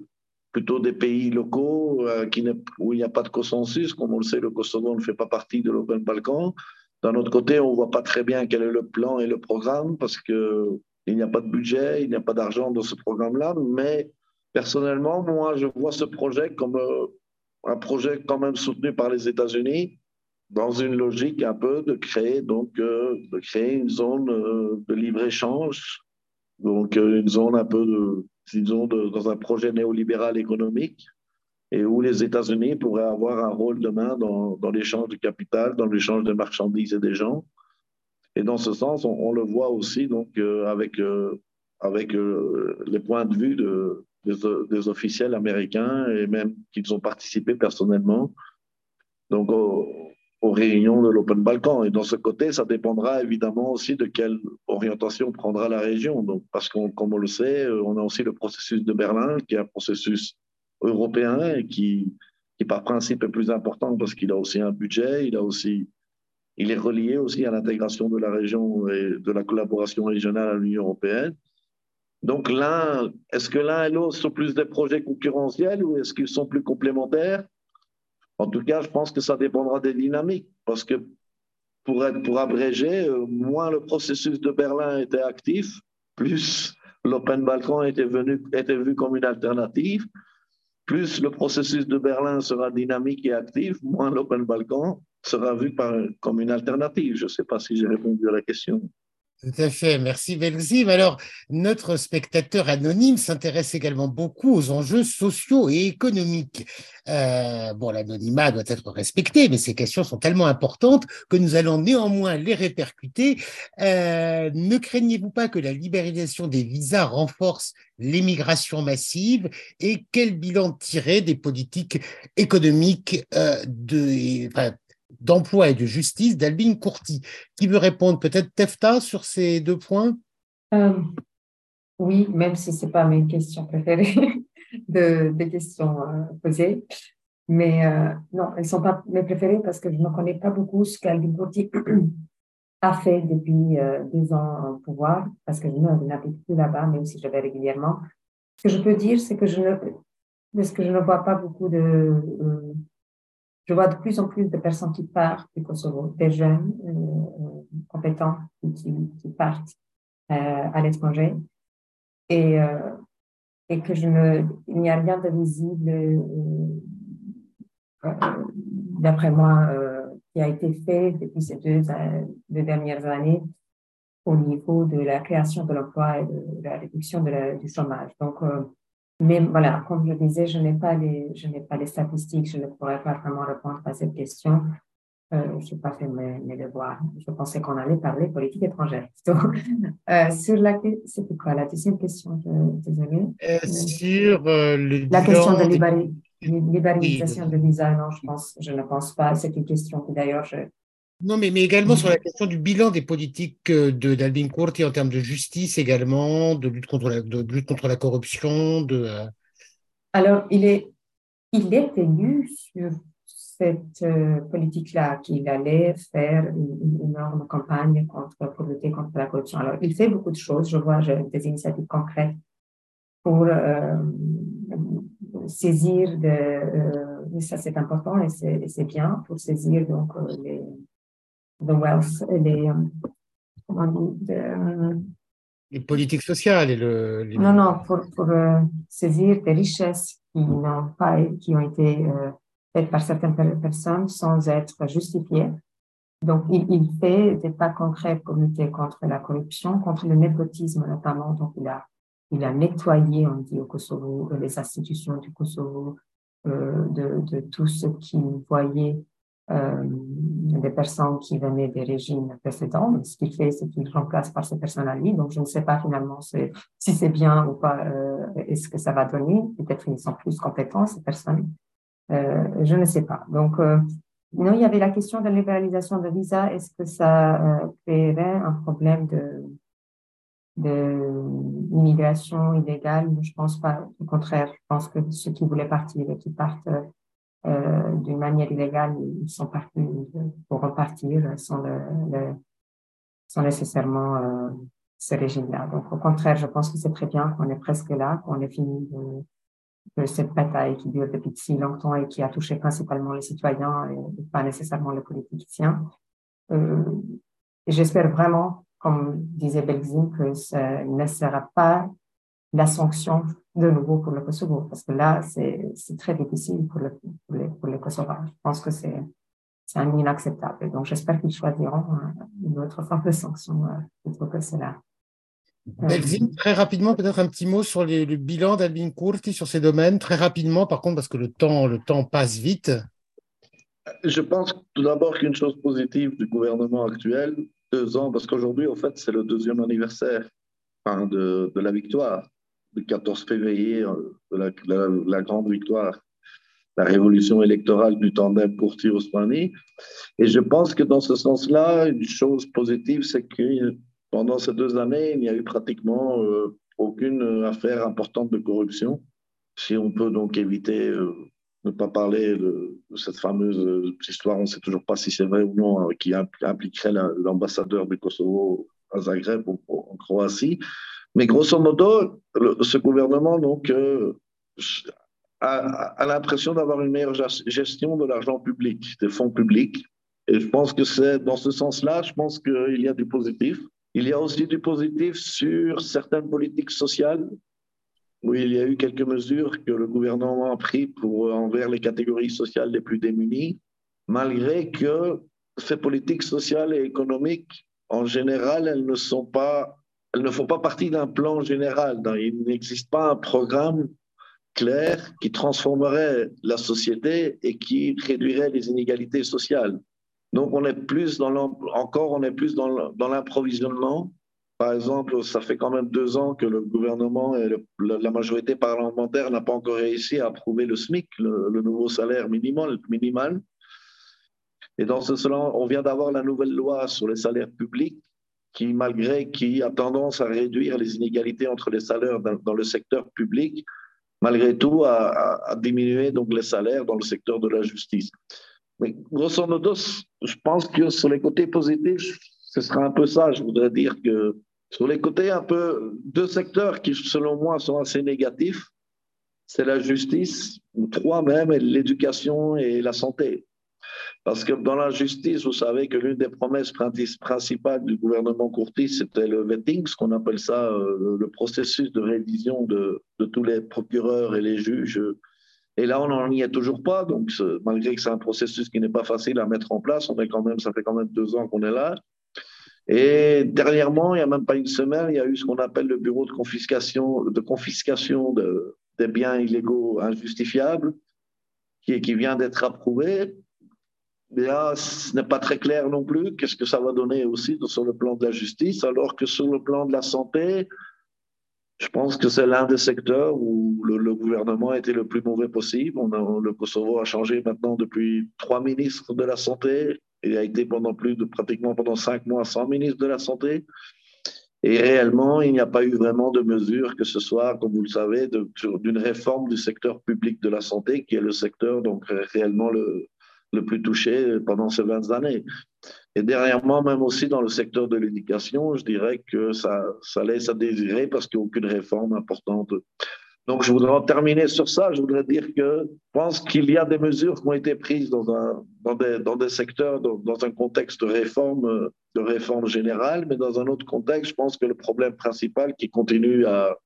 plutôt des pays locaux euh, qui où il n'y a pas de consensus. Comme on le sait, le Kosovo ne fait pas partie de l'Open Balkan. D'un autre côté, on ne voit pas très bien quel est le plan et le programme parce qu'il n'y a pas de budget, il n'y a pas d'argent dans ce programme-là. Mais personnellement, moi, je vois ce projet comme euh, un projet quand même soutenu par les États-Unis dans une logique un peu de créer, donc, euh, de créer une zone de libre-échange, donc une zone un peu de, disons, dans un projet néolibéral économique et où les États-Unis pourraient avoir un rôle demain dans, dans l'échange de capital, dans l'échange de marchandises et des gens. Et dans ce sens, on, le voit aussi donc, euh, avec, euh, avec euh, les points de vue de, des, officiels américains et même qu'ils ont participé personnellement. Donc, aux réunions de l'Open Balkan. Et dans ce côté, ça dépendra évidemment aussi de quelle orientation prendra la région. Donc, parce qu'on, comme on le sait, on a aussi le processus de Berlin, qui est un processus européen et qui, qui par principe est plus important parce qu'il a aussi un budget, il a aussi, il est relié aussi à l'intégration de la région et de la collaboration régionale à l'Union européenne. Donc l'un, est-ce que l'un et l'autre sont plus des projets concurrentiels ou est-ce qu'ils sont plus complémentaires? En tout cas, je pense que ça dépendra des dynamiques, parce que pour, pour abréger, euh, moins le processus de Berlin était actif, plus l'Open Balkan était vu comme une alternative, plus le processus de Berlin sera dynamique et actif, moins l'Open Balkan sera vu comme une alternative. Je ne sais pas si j'ai répondu à la question. Tout à fait, merci Belzim. Alors, notre spectateur anonyme s'intéresse également beaucoup aux enjeux sociaux et économiques. Euh, bon, l'anonymat doit être respecté, mais ces questions sont tellement importantes que nous allons néanmoins les répercuter. Euh, ne craignez-vous pas que la libéralisation des visas renforce l'immigration massive? Et quel bilan tirer des politiques économiques euh, de, d'emploi et de justice d'Albin Courti. Qui veut répondre? Peut-être Tefta sur ces deux points? Euh, Oui, même si ce n'est pas mes questions préférées *laughs* de, des questions euh, posées. Mais euh, non, elles ne sont pas mes préférées parce que je ne connais pas beaucoup ce qu'Albin Courti *clears throat* a fait depuis deux ans au pouvoir, parce que je n'habite plus là-bas, mais aussi je vais régulièrement. Ce que je peux dire, c'est que je ne, parce que je ne vois pas beaucoup de je vois de plus en plus de personnes qui partent du Kosovo, des jeunes euh, compétents qui, partent euh, à l'étranger et, euh, que je ne, il n'y a rien de visible, euh, d'après moi, euh, qui a été fait depuis ces deux, dernières années au niveau de la création de l'emploi et de, la réduction du chômage. Donc, mais voilà, comme je disais, je n'ai pas les, je n'ai pas les statistiques, je ne pourrais pas vraiment répondre à cette question. Euh, je n'ai pas fait mes, mes, devoirs. Je pensais qu'on allait parler politique étrangère. *laughs* euh, sur la, c'était quoi la deuxième question Désolée? Euh, sur euh, le la question de libéralisation de visa, non, je pense, je ne pense pas. C'est une question que d'ailleurs je, non, mais, mais également sur la question du bilan des politiques euh, de d'Albin Kurti en termes de justice également, de lutte contre la, de lutte contre la corruption. De, euh. Alors, il est, il est élu sur cette euh, politique-là, qu'il allait faire une, énorme campagne contre, pour lutter contre la corruption. Alors, il fait beaucoup de choses. Je vois des initiatives concrètes pour saisir de, ça c'est important et c'est bien pour saisir donc les, the wealth, les, comment de, les politiques sociales et le. Les... Non, non, pour, pour euh, saisir des richesses qui n'ont pas, qui ont été euh, faites par certaines personnes sans être justifiées. Donc, il, il, fait des pas concrets pour lutter contre la corruption, contre le népotisme notamment. Donc, il a, il a nettoyé, on dit au Kosovo, les institutions du Kosovo, de, de tout ce qu'ils voyaient euh, des personnes qui venaient des régimes précédents. Ce qu'il fait, c'est qu'il remplace par ces personnes-là. Donc, je ne sais pas finalement si c'est bien ou pas, euh, est-ce que ça va donner. Peut-être qu'ils sont plus compétents, ces personnes. Euh, je ne sais pas. Donc, euh, non, il y avait la question de la libéralisation de visa. Est-ce que ça euh, créerait un problème de, de immigration illégale? Je pense pas. Au contraire, je pense que ceux qui voulaient partir et qui partent d'une manière illégale, ils sont partis pour repartir sans, le, le sans nécessairement euh, ce régime-là. Donc, au contraire, je pense que c'est très bien qu'on est presque là, qu'on ait fini de, de, cette bataille qui dure depuis si longtemps et qui a touché principalement les citoyens et pas nécessairement les politiciens. Euh, J'espère vraiment, comme disait Belzine, que ça ne sera pas la sanction de nouveau pour le Kosovo, parce que là, c'est très difficile pour, le, pour, les, pour les Kosovars. Je pense que c'est inacceptable. Donc, j'espère qu'ils choisiront une autre forme de sanction euh, plutôt que cela. Belzine, très rapidement, peut-être un petit mot sur le bilan d'Alvin Kurti sur ces domaines, très rapidement, par contre, parce que le temps, le temps passe vite. Je pense tout d'abord qu'une chose positive du gouvernement actuel, deux ans, parce qu'aujourd'hui, en fait, c'est le deuxième anniversaire hein, de, de, la victoire le 14 février, euh, la, grande victoire, la révolution électorale du tandem Courtier-Osmani. Et je pense que dans ce sens-là, une chose positive, c'est que pendant ces deux années, il n'y a eu pratiquement euh, aucune affaire importante de corruption. Si on peut donc éviter euh, ne pas parler de, cette fameuse histoire, on ne sait toujours pas si c'est vrai ou non, qui impliquerait l'ambassadeur du Kosovo à Zagreb en Croatie. Mais grosso modo, ce gouvernement euh, a, l'impression d'avoir une meilleure gestion de l'argent public, des fonds publics. Et je pense que c'est dans ce sens-là, je pense qu'il y a du positif. Il y a aussi du positif sur certaines politiques sociales, où il y a eu quelques mesures que le gouvernement a prises pour, envers les catégories sociales les plus démunies, malgré que ces politiques sociales et économiques, en général, elles ne sont pas elles ne font pas partie d'un plan général. Il n'existe pas un programme clair qui transformerait la société et qui réduirait les inégalités sociales. Donc, on est plus dans encore, on est plus dans l'improvisionnement. Par exemple, ça fait quand même deux ans que le gouvernement et la majorité parlementaire n'a pas encore réussi à approuver le SMIC, le, le nouveau salaire minimal, minimal. Et dans ce sens, on vient d'avoir la nouvelle loi sur les salaires publics qui, malgré qui a tendance à réduire les inégalités entre les salaires dans, le secteur public, malgré tout, à, diminuer donc les salaires dans le secteur de la justice. Mais grosso modo, je pense que sur les côtés positifs, ce sera un peu ça. Je voudrais dire que sur les côtés un peu, deux secteurs qui, selon moi, sont assez négatifs, c'est la justice, ou trois même, l'éducation et la santé. Parce que dans la justice, vous savez que l'une des promesses principales du gouvernement Courtis, c'était le vetting, ce qu'on appelle ça euh, le processus de révision de, tous les procureurs et les juges. Et là, on n'en y est toujours pas. Donc, malgré que c'est un processus qui n'est pas facile à mettre en place, on est quand même, ça fait quand même deux ans qu'on est là. Et dernièrement, il n'y a même pas une semaine, il y a eu ce qu'on appelle le bureau de confiscation, de des biens illégaux injustifiables, qui vient d'être approuvé ce n'est pas très clair non plus. Qu'est-ce que ça va donner aussi sur le plan de la justice, alors que sur le plan de la santé, je pense que c'est l'un des secteurs où le, gouvernement a été le plus mauvais possible. Le Kosovo a changé maintenant depuis trois ministres de la santé. Il a été pendant plus de pratiquement pendant cinq mois sans ministre de la santé. Et réellement, il n'y a pas eu vraiment de mesures, que ce soit, comme vous le savez, d'une réforme du secteur public de la santé, qui est le secteur donc réellement le, le plus touché pendant ces 20 années. Et dernièrement, même aussi dans le secteur de l'éducation, je dirais que ça, ça laisse à désirer parce qu'il n'y a aucune réforme importante. Donc, je voudrais en terminer sur ça. Je voudrais dire que je pense qu'il y a des mesures qui ont été prises dans, un, dans, des, dans des secteurs, dans, dans, un contexte de réforme, de réforme générale, mais dans un autre contexte, je pense que le problème principal qui continue à,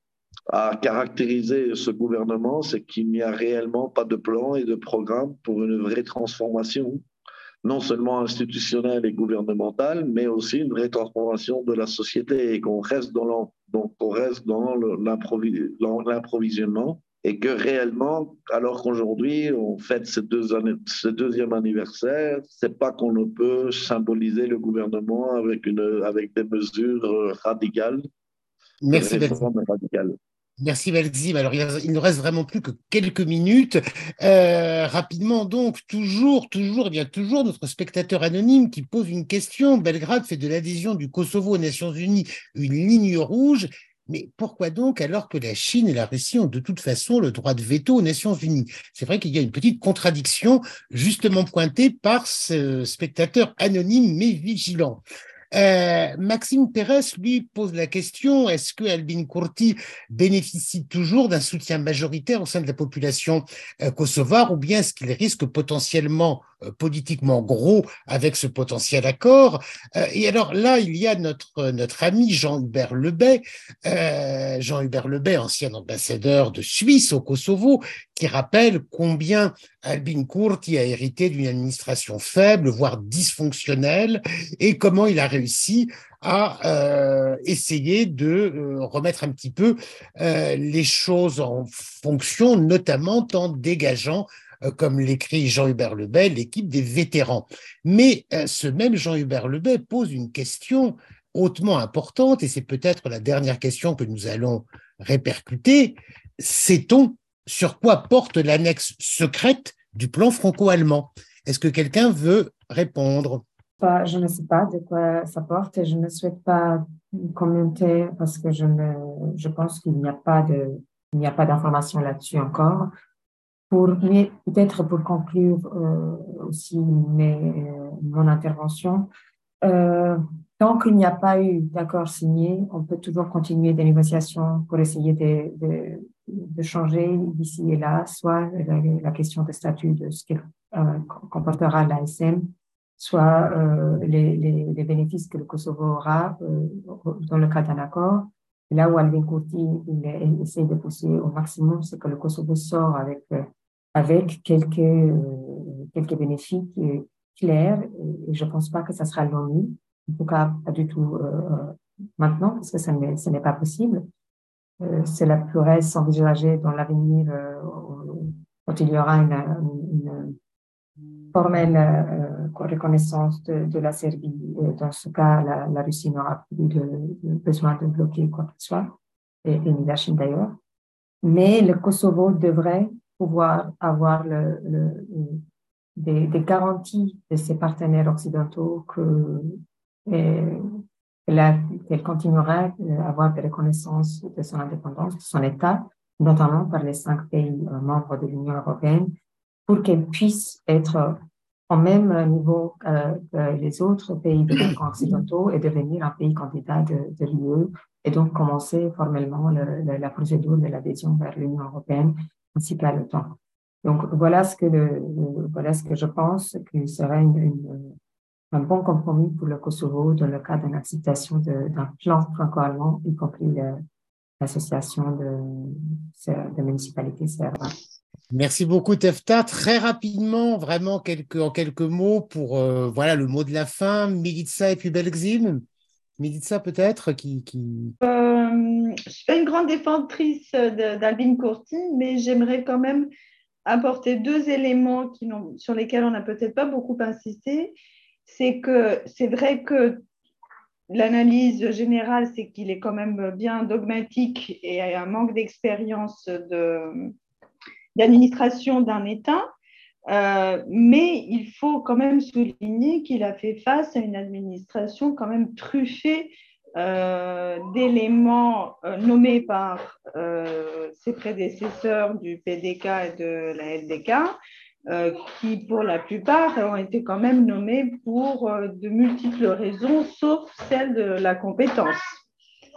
à caractériser ce gouvernement, c'est qu'il n'y a réellement pas de plan et de programme pour une vraie transformation, non seulement institutionnelle et gouvernementale, mais aussi une vraie transformation de la société et qu'on reste dans l'improvisionnement et que réellement, alors qu'aujourd'hui on fête ce, deuxième anniversaire, c'est pas qu'on ne peut symboliser le gouvernement avec, une, avec des mesures radicales. Merci, radicales. Merci Valzim. Alors il, ne reste vraiment plus que quelques minutes. Euh, rapidement donc, toujours, toujours, eh bien toujours notre spectateur anonyme qui pose une question. Belgrade fait de l'adhésion du Kosovo aux Nations Unies une ligne rouge. Mais pourquoi donc, alors que la Chine et la Russie ont de toute façon le droit de veto aux Nations Unies? C'est vrai qu'il y a une petite contradiction justement pointée par ce spectateur anonyme mais vigilant. Euh, Maxime Pérez, lui, pose la question, est-ce que Albin Kurti bénéficie toujours d'un soutien majoritaire au sein de la population euh, kosovare ou bien est-ce qu'il risque potentiellement politiquement gros avec ce potentiel accord. Euh, et alors là, il y a notre, notre ami Jean-Hubert Lebet, euh, Jean-Hubert Lebet, ancien ambassadeur de Suisse au Kosovo, qui rappelle combien Albin Kurti a hérité d'une administration faible, voire dysfonctionnelle, et comment il a réussi à euh, essayer de remettre un petit peu euh, les choses en fonction, notamment en dégageant euh, comme l'écrit Jean-Hubert Lebet, l'équipe des vétérans. Mais euh, ce même Jean-Hubert Lebet pose une question hautement importante, et c'est peut-être la dernière question que nous allons répercuter. Sait-on sur quoi porte l'annexe secrète du plan franco-allemand? Est-ce que quelqu'un veut répondre? Je ne sais pas de quoi ça porte et je ne souhaite pas commenter parce que je, je pense qu'il n'y a pas n'y a pas d'informations là-dessus encore. Pour, mais peut-être pour conclure euh, aussi mes, mon intervention, euh, tant qu'il n'y a pas eu d'accord signé, on peut toujours continuer des négociations pour essayer de, de, de changer d'ici et là, soit la, question de statut de ce que euh, comportera l'ASM, soit euh, les, les, les, bénéfices que le Kosovo aura euh, dans le cas d'un accord. Là où Alvin Kurti il, essaie de pousser au maximum, c'est que le Kosovo sort avec avec quelques, euh, quelques bénéfices clairs. Et je ne pense pas que ça sera l'ONU, en tout cas pas du tout euh, maintenant, parce que ça ce n'est pas possible. Euh, cela pourrait s'envisager dans l'avenir quand il y aura une, une formelle reconnaissance de, de, la Serbie. Et dans ce cas, la, la Russie n'aura plus de, besoin de bloquer quoi que ce soit, et, et ni la Chine d'ailleurs. Mais le Kosovo devrait pouvoir avoir des, garanties de ses partenaires occidentaux que qu'elle continuera à avoir des reconnaissances de son indépendance, de son État, notamment par les cinq pays euh, membres de l'Union européenne, pour qu'elle puisse être au même niveau euh, que les autres pays de *coughs* occidentaux et devenir un pays candidat de, de l'UE et donc commencer formellement le, la procédure de l'adhésion vers l'Union européenne le temps. Donc voilà ce que, le, voilà ce que je pense qu'il serait une, un bon compromis pour le Kosovo dans le cas d'une acceptation d'un plan franco-allemand, y compris l'association de, de municipalités serbes. Merci beaucoup, Tefta. Très rapidement, vraiment quelques, en quelques mots pour euh, voilà le mot de la fin, Milica et puis Belgzim. Milica peut-être qui, qui... Euh, je suis pas une grande défendrice d'Albin Courti, mais j'aimerais quand même apporter deux éléments qui sur lesquels on n'a peut-être pas beaucoup insisté. C'est que c'est vrai que l'analyse générale, c'est qu'il est quand même bien dogmatique et a un manque d'expérience d'administration d'un État. Euh, mais il faut quand même souligner qu'il a fait face à une administration quand même truffée euh, d'éléments euh, nommés par ses prédécesseurs du PDK et de la LDK, qui pour la plupart ont été quand même nommés pour de multiples raisons, sauf celle de la compétence.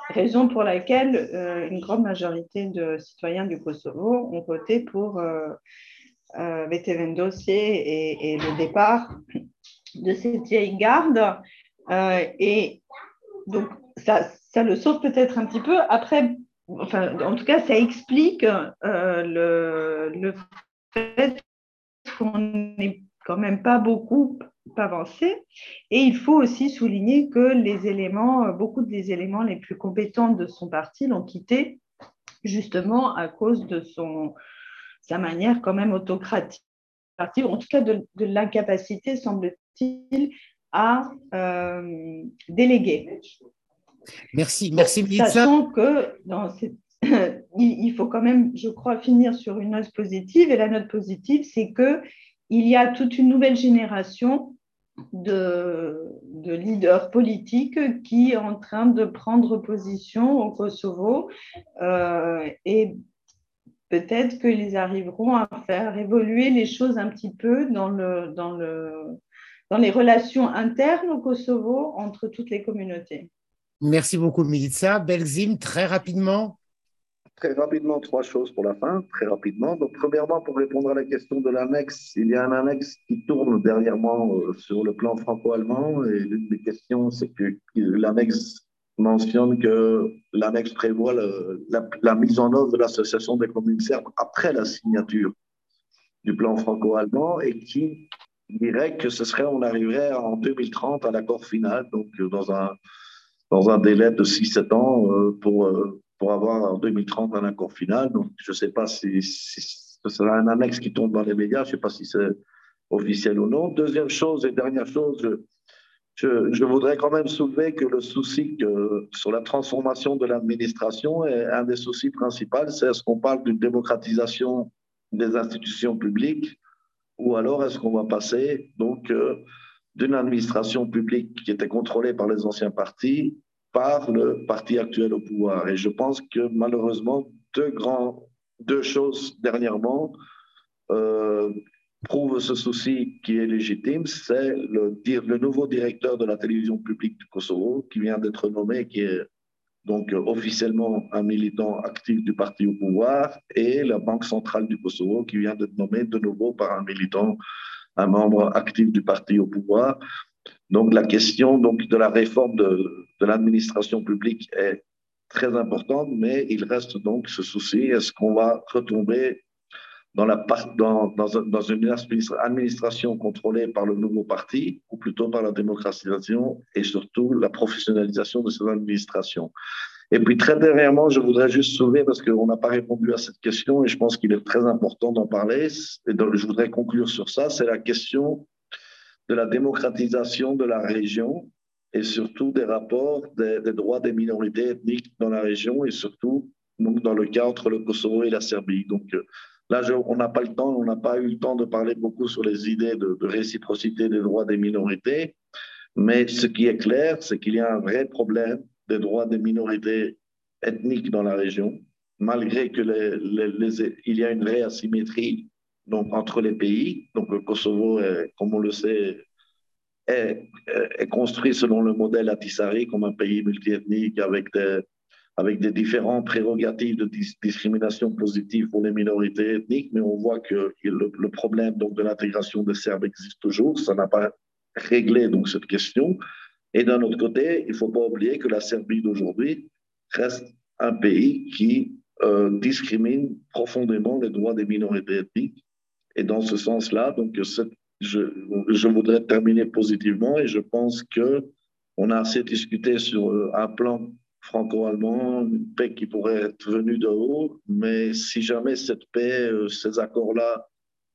Raison pour laquelle une grande majorité de citoyens du Kosovo ont voté pour euh, dossier et, et, le départ de cette vieille garde. et donc, ça, ça le sauve peut-être un petit peu. Après, enfin, en tout cas, ça explique euh, le, le, fait qu'on n'est quand même pas beaucoup avancé. Et il faut aussi souligner que les éléments, beaucoup des éléments les plus compétents de son parti l'ont quitté justement à cause de son, sa manière quand même autocratique, en tout cas de, l'incapacité, semble-t-il, à euh, déléguer. Merci, merci Sachant que dans *coughs* il faut quand même, je crois, finir sur une note positive. Et la note positive, c'est que il y a toute une nouvelle génération de, de, leaders politiques qui est en train de prendre position au Kosovo euh, et peut-être qu'ils arriveront à faire évoluer les choses un petit peu dans, le, dans, le, dans les relations internes au Kosovo entre toutes les communautés. Merci beaucoup, Milica. Belzim, très rapidement. Très rapidement, trois choses pour la fin, très rapidement. Donc, premièrement, pour répondre à la question de l'annexe, il y a un annexe qui tourne dernièrement euh, sur le plan franco-allemand. Et l'une des questions, c'est que l'annexe mentionne que l'annexe prévoit la, mise en œuvre de l'association des communes serbes après la signature du plan franco-allemand et qui dirait que ce serait, on arriverait en 2030 à l'accord final, donc euh, dans un, dans un délai de 6-7 ans euh, pour pour avoir en 2030 un accord final. Donc, je ne sais pas si, ce sera un annexe qui tombe dans les médias, je ne sais pas si c'est officiel ou non. Deuxième chose et dernière chose, je, je, voudrais quand même soulever que le souci que, sur la transformation de l'administration est un des soucis principaux. C'est est-ce qu'on parle d'une démocratisation des institutions publiques ou alors est-ce qu'on va passer donc euh, d'une administration publique qui était contrôlée par les anciens partis par le parti actuel au pouvoir. Et je pense que malheureusement, deux, grands, deux choses dernièrement euh, prouvent ce souci qui est légitime. C'est le, le nouveau directeur de la télévision publique du Kosovo qui vient d'être nommé, qui est donc officiellement un militant actif du parti au pouvoir, et la Banque centrale du Kosovo qui vient d'être nommée de nouveau par un militant, un membre actif du parti au pouvoir. Donc la question donc, de la réforme de, de l'administration publique est très importante, mais il reste donc ce souci, est-ce qu'on va retomber dans, la, dans, dans, une administration contrôlée par le nouveau parti, ou plutôt par la démocratisation et surtout la professionnalisation de cette administration? Et puis très dernièrement, je voudrais juste soulever, parce qu'on n'a pas répondu à cette question, et je pense qu'il est très important d'en parler, et je voudrais conclure sur ça, c'est la question de la démocratisation de la région et surtout des rapports des, droits des minorités ethniques dans la région et surtout donc, dans le cas entre le Kosovo et la Serbie. Donc euh, là, on n'a pas le temps, on n'a pas eu le temps de parler beaucoup sur les idées de, réciprocité des droits des minorités, mais ce qui est clair, c'est qu'il y a un vrai problème des droits des minorités ethniques dans la région, malgré que il y a une vraie asymétrie donc, entre les pays. Donc, le Kosovo, comme on le sait, est, construit selon le modèle Atissari, comme un pays multiethnique avec des, avec des différents prérogatives de discrimination positive pour les minorités ethniques, mais on voit que le, problème donc, de l'intégration des Serbes existe toujours. Ça n'a pas réglé donc, cette question. Et d'un autre côté, il ne faut pas oublier que la Serbie d'aujourd'hui reste un pays qui euh, discrimine profondément les droits des minorités ethniques et dans ce sens-là, donc, je, voudrais terminer positivement et je pense que on a assez discuté sur euh, un plan franco-allemand, une paix qui pourrait être venue de haut, mais si jamais cette paix, euh, ces accords-là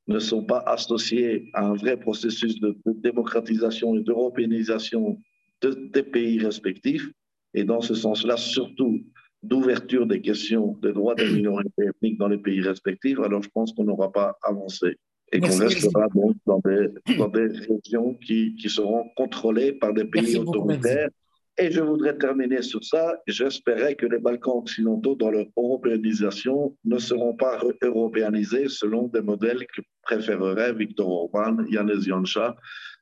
ne sont pas associés à un vrai processus de, démocratisation et d'européanisation des pays respectifs, et dans ce sens-là, surtout d'ouverture des questions des droits des minorités ethniques dans les pays respectifs, alors je pense qu'on n'aura pas avancé et qu'on restera donc dans des, dans des régions qui, qui, seront contrôlées par des pays autoritaires. Et je voudrais terminer sur ça. J'espérais que les Balkans occidentaux, dans leur européanisation, ne seront pas européanisés selon des modèles que préféreraient Viktor Orban, Janez Janša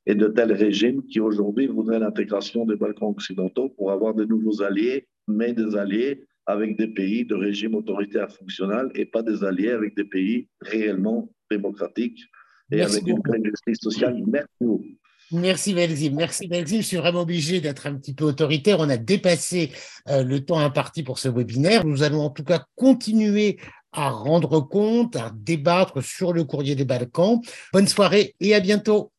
et de tels régimes qui aujourd'hui voudraient l'intégration des Balkans occidentaux pour avoir de nouveaux alliés, mais des alliés avec des pays de régime autoritaire fonctionnel et pas des alliés avec des pays réellement démocratiques et avec une une justice sociale. Merci beaucoup. Merci Belzim, merci Belzim. Je suis vraiment obligé d'être un petit peu autoritaire. On a dépassé euh, le temps imparti pour ce webinaire. Nous allons en tout cas continuer à rendre compte, à débattre sur le courrier des Balkans. Bonne soirée et à bientôt.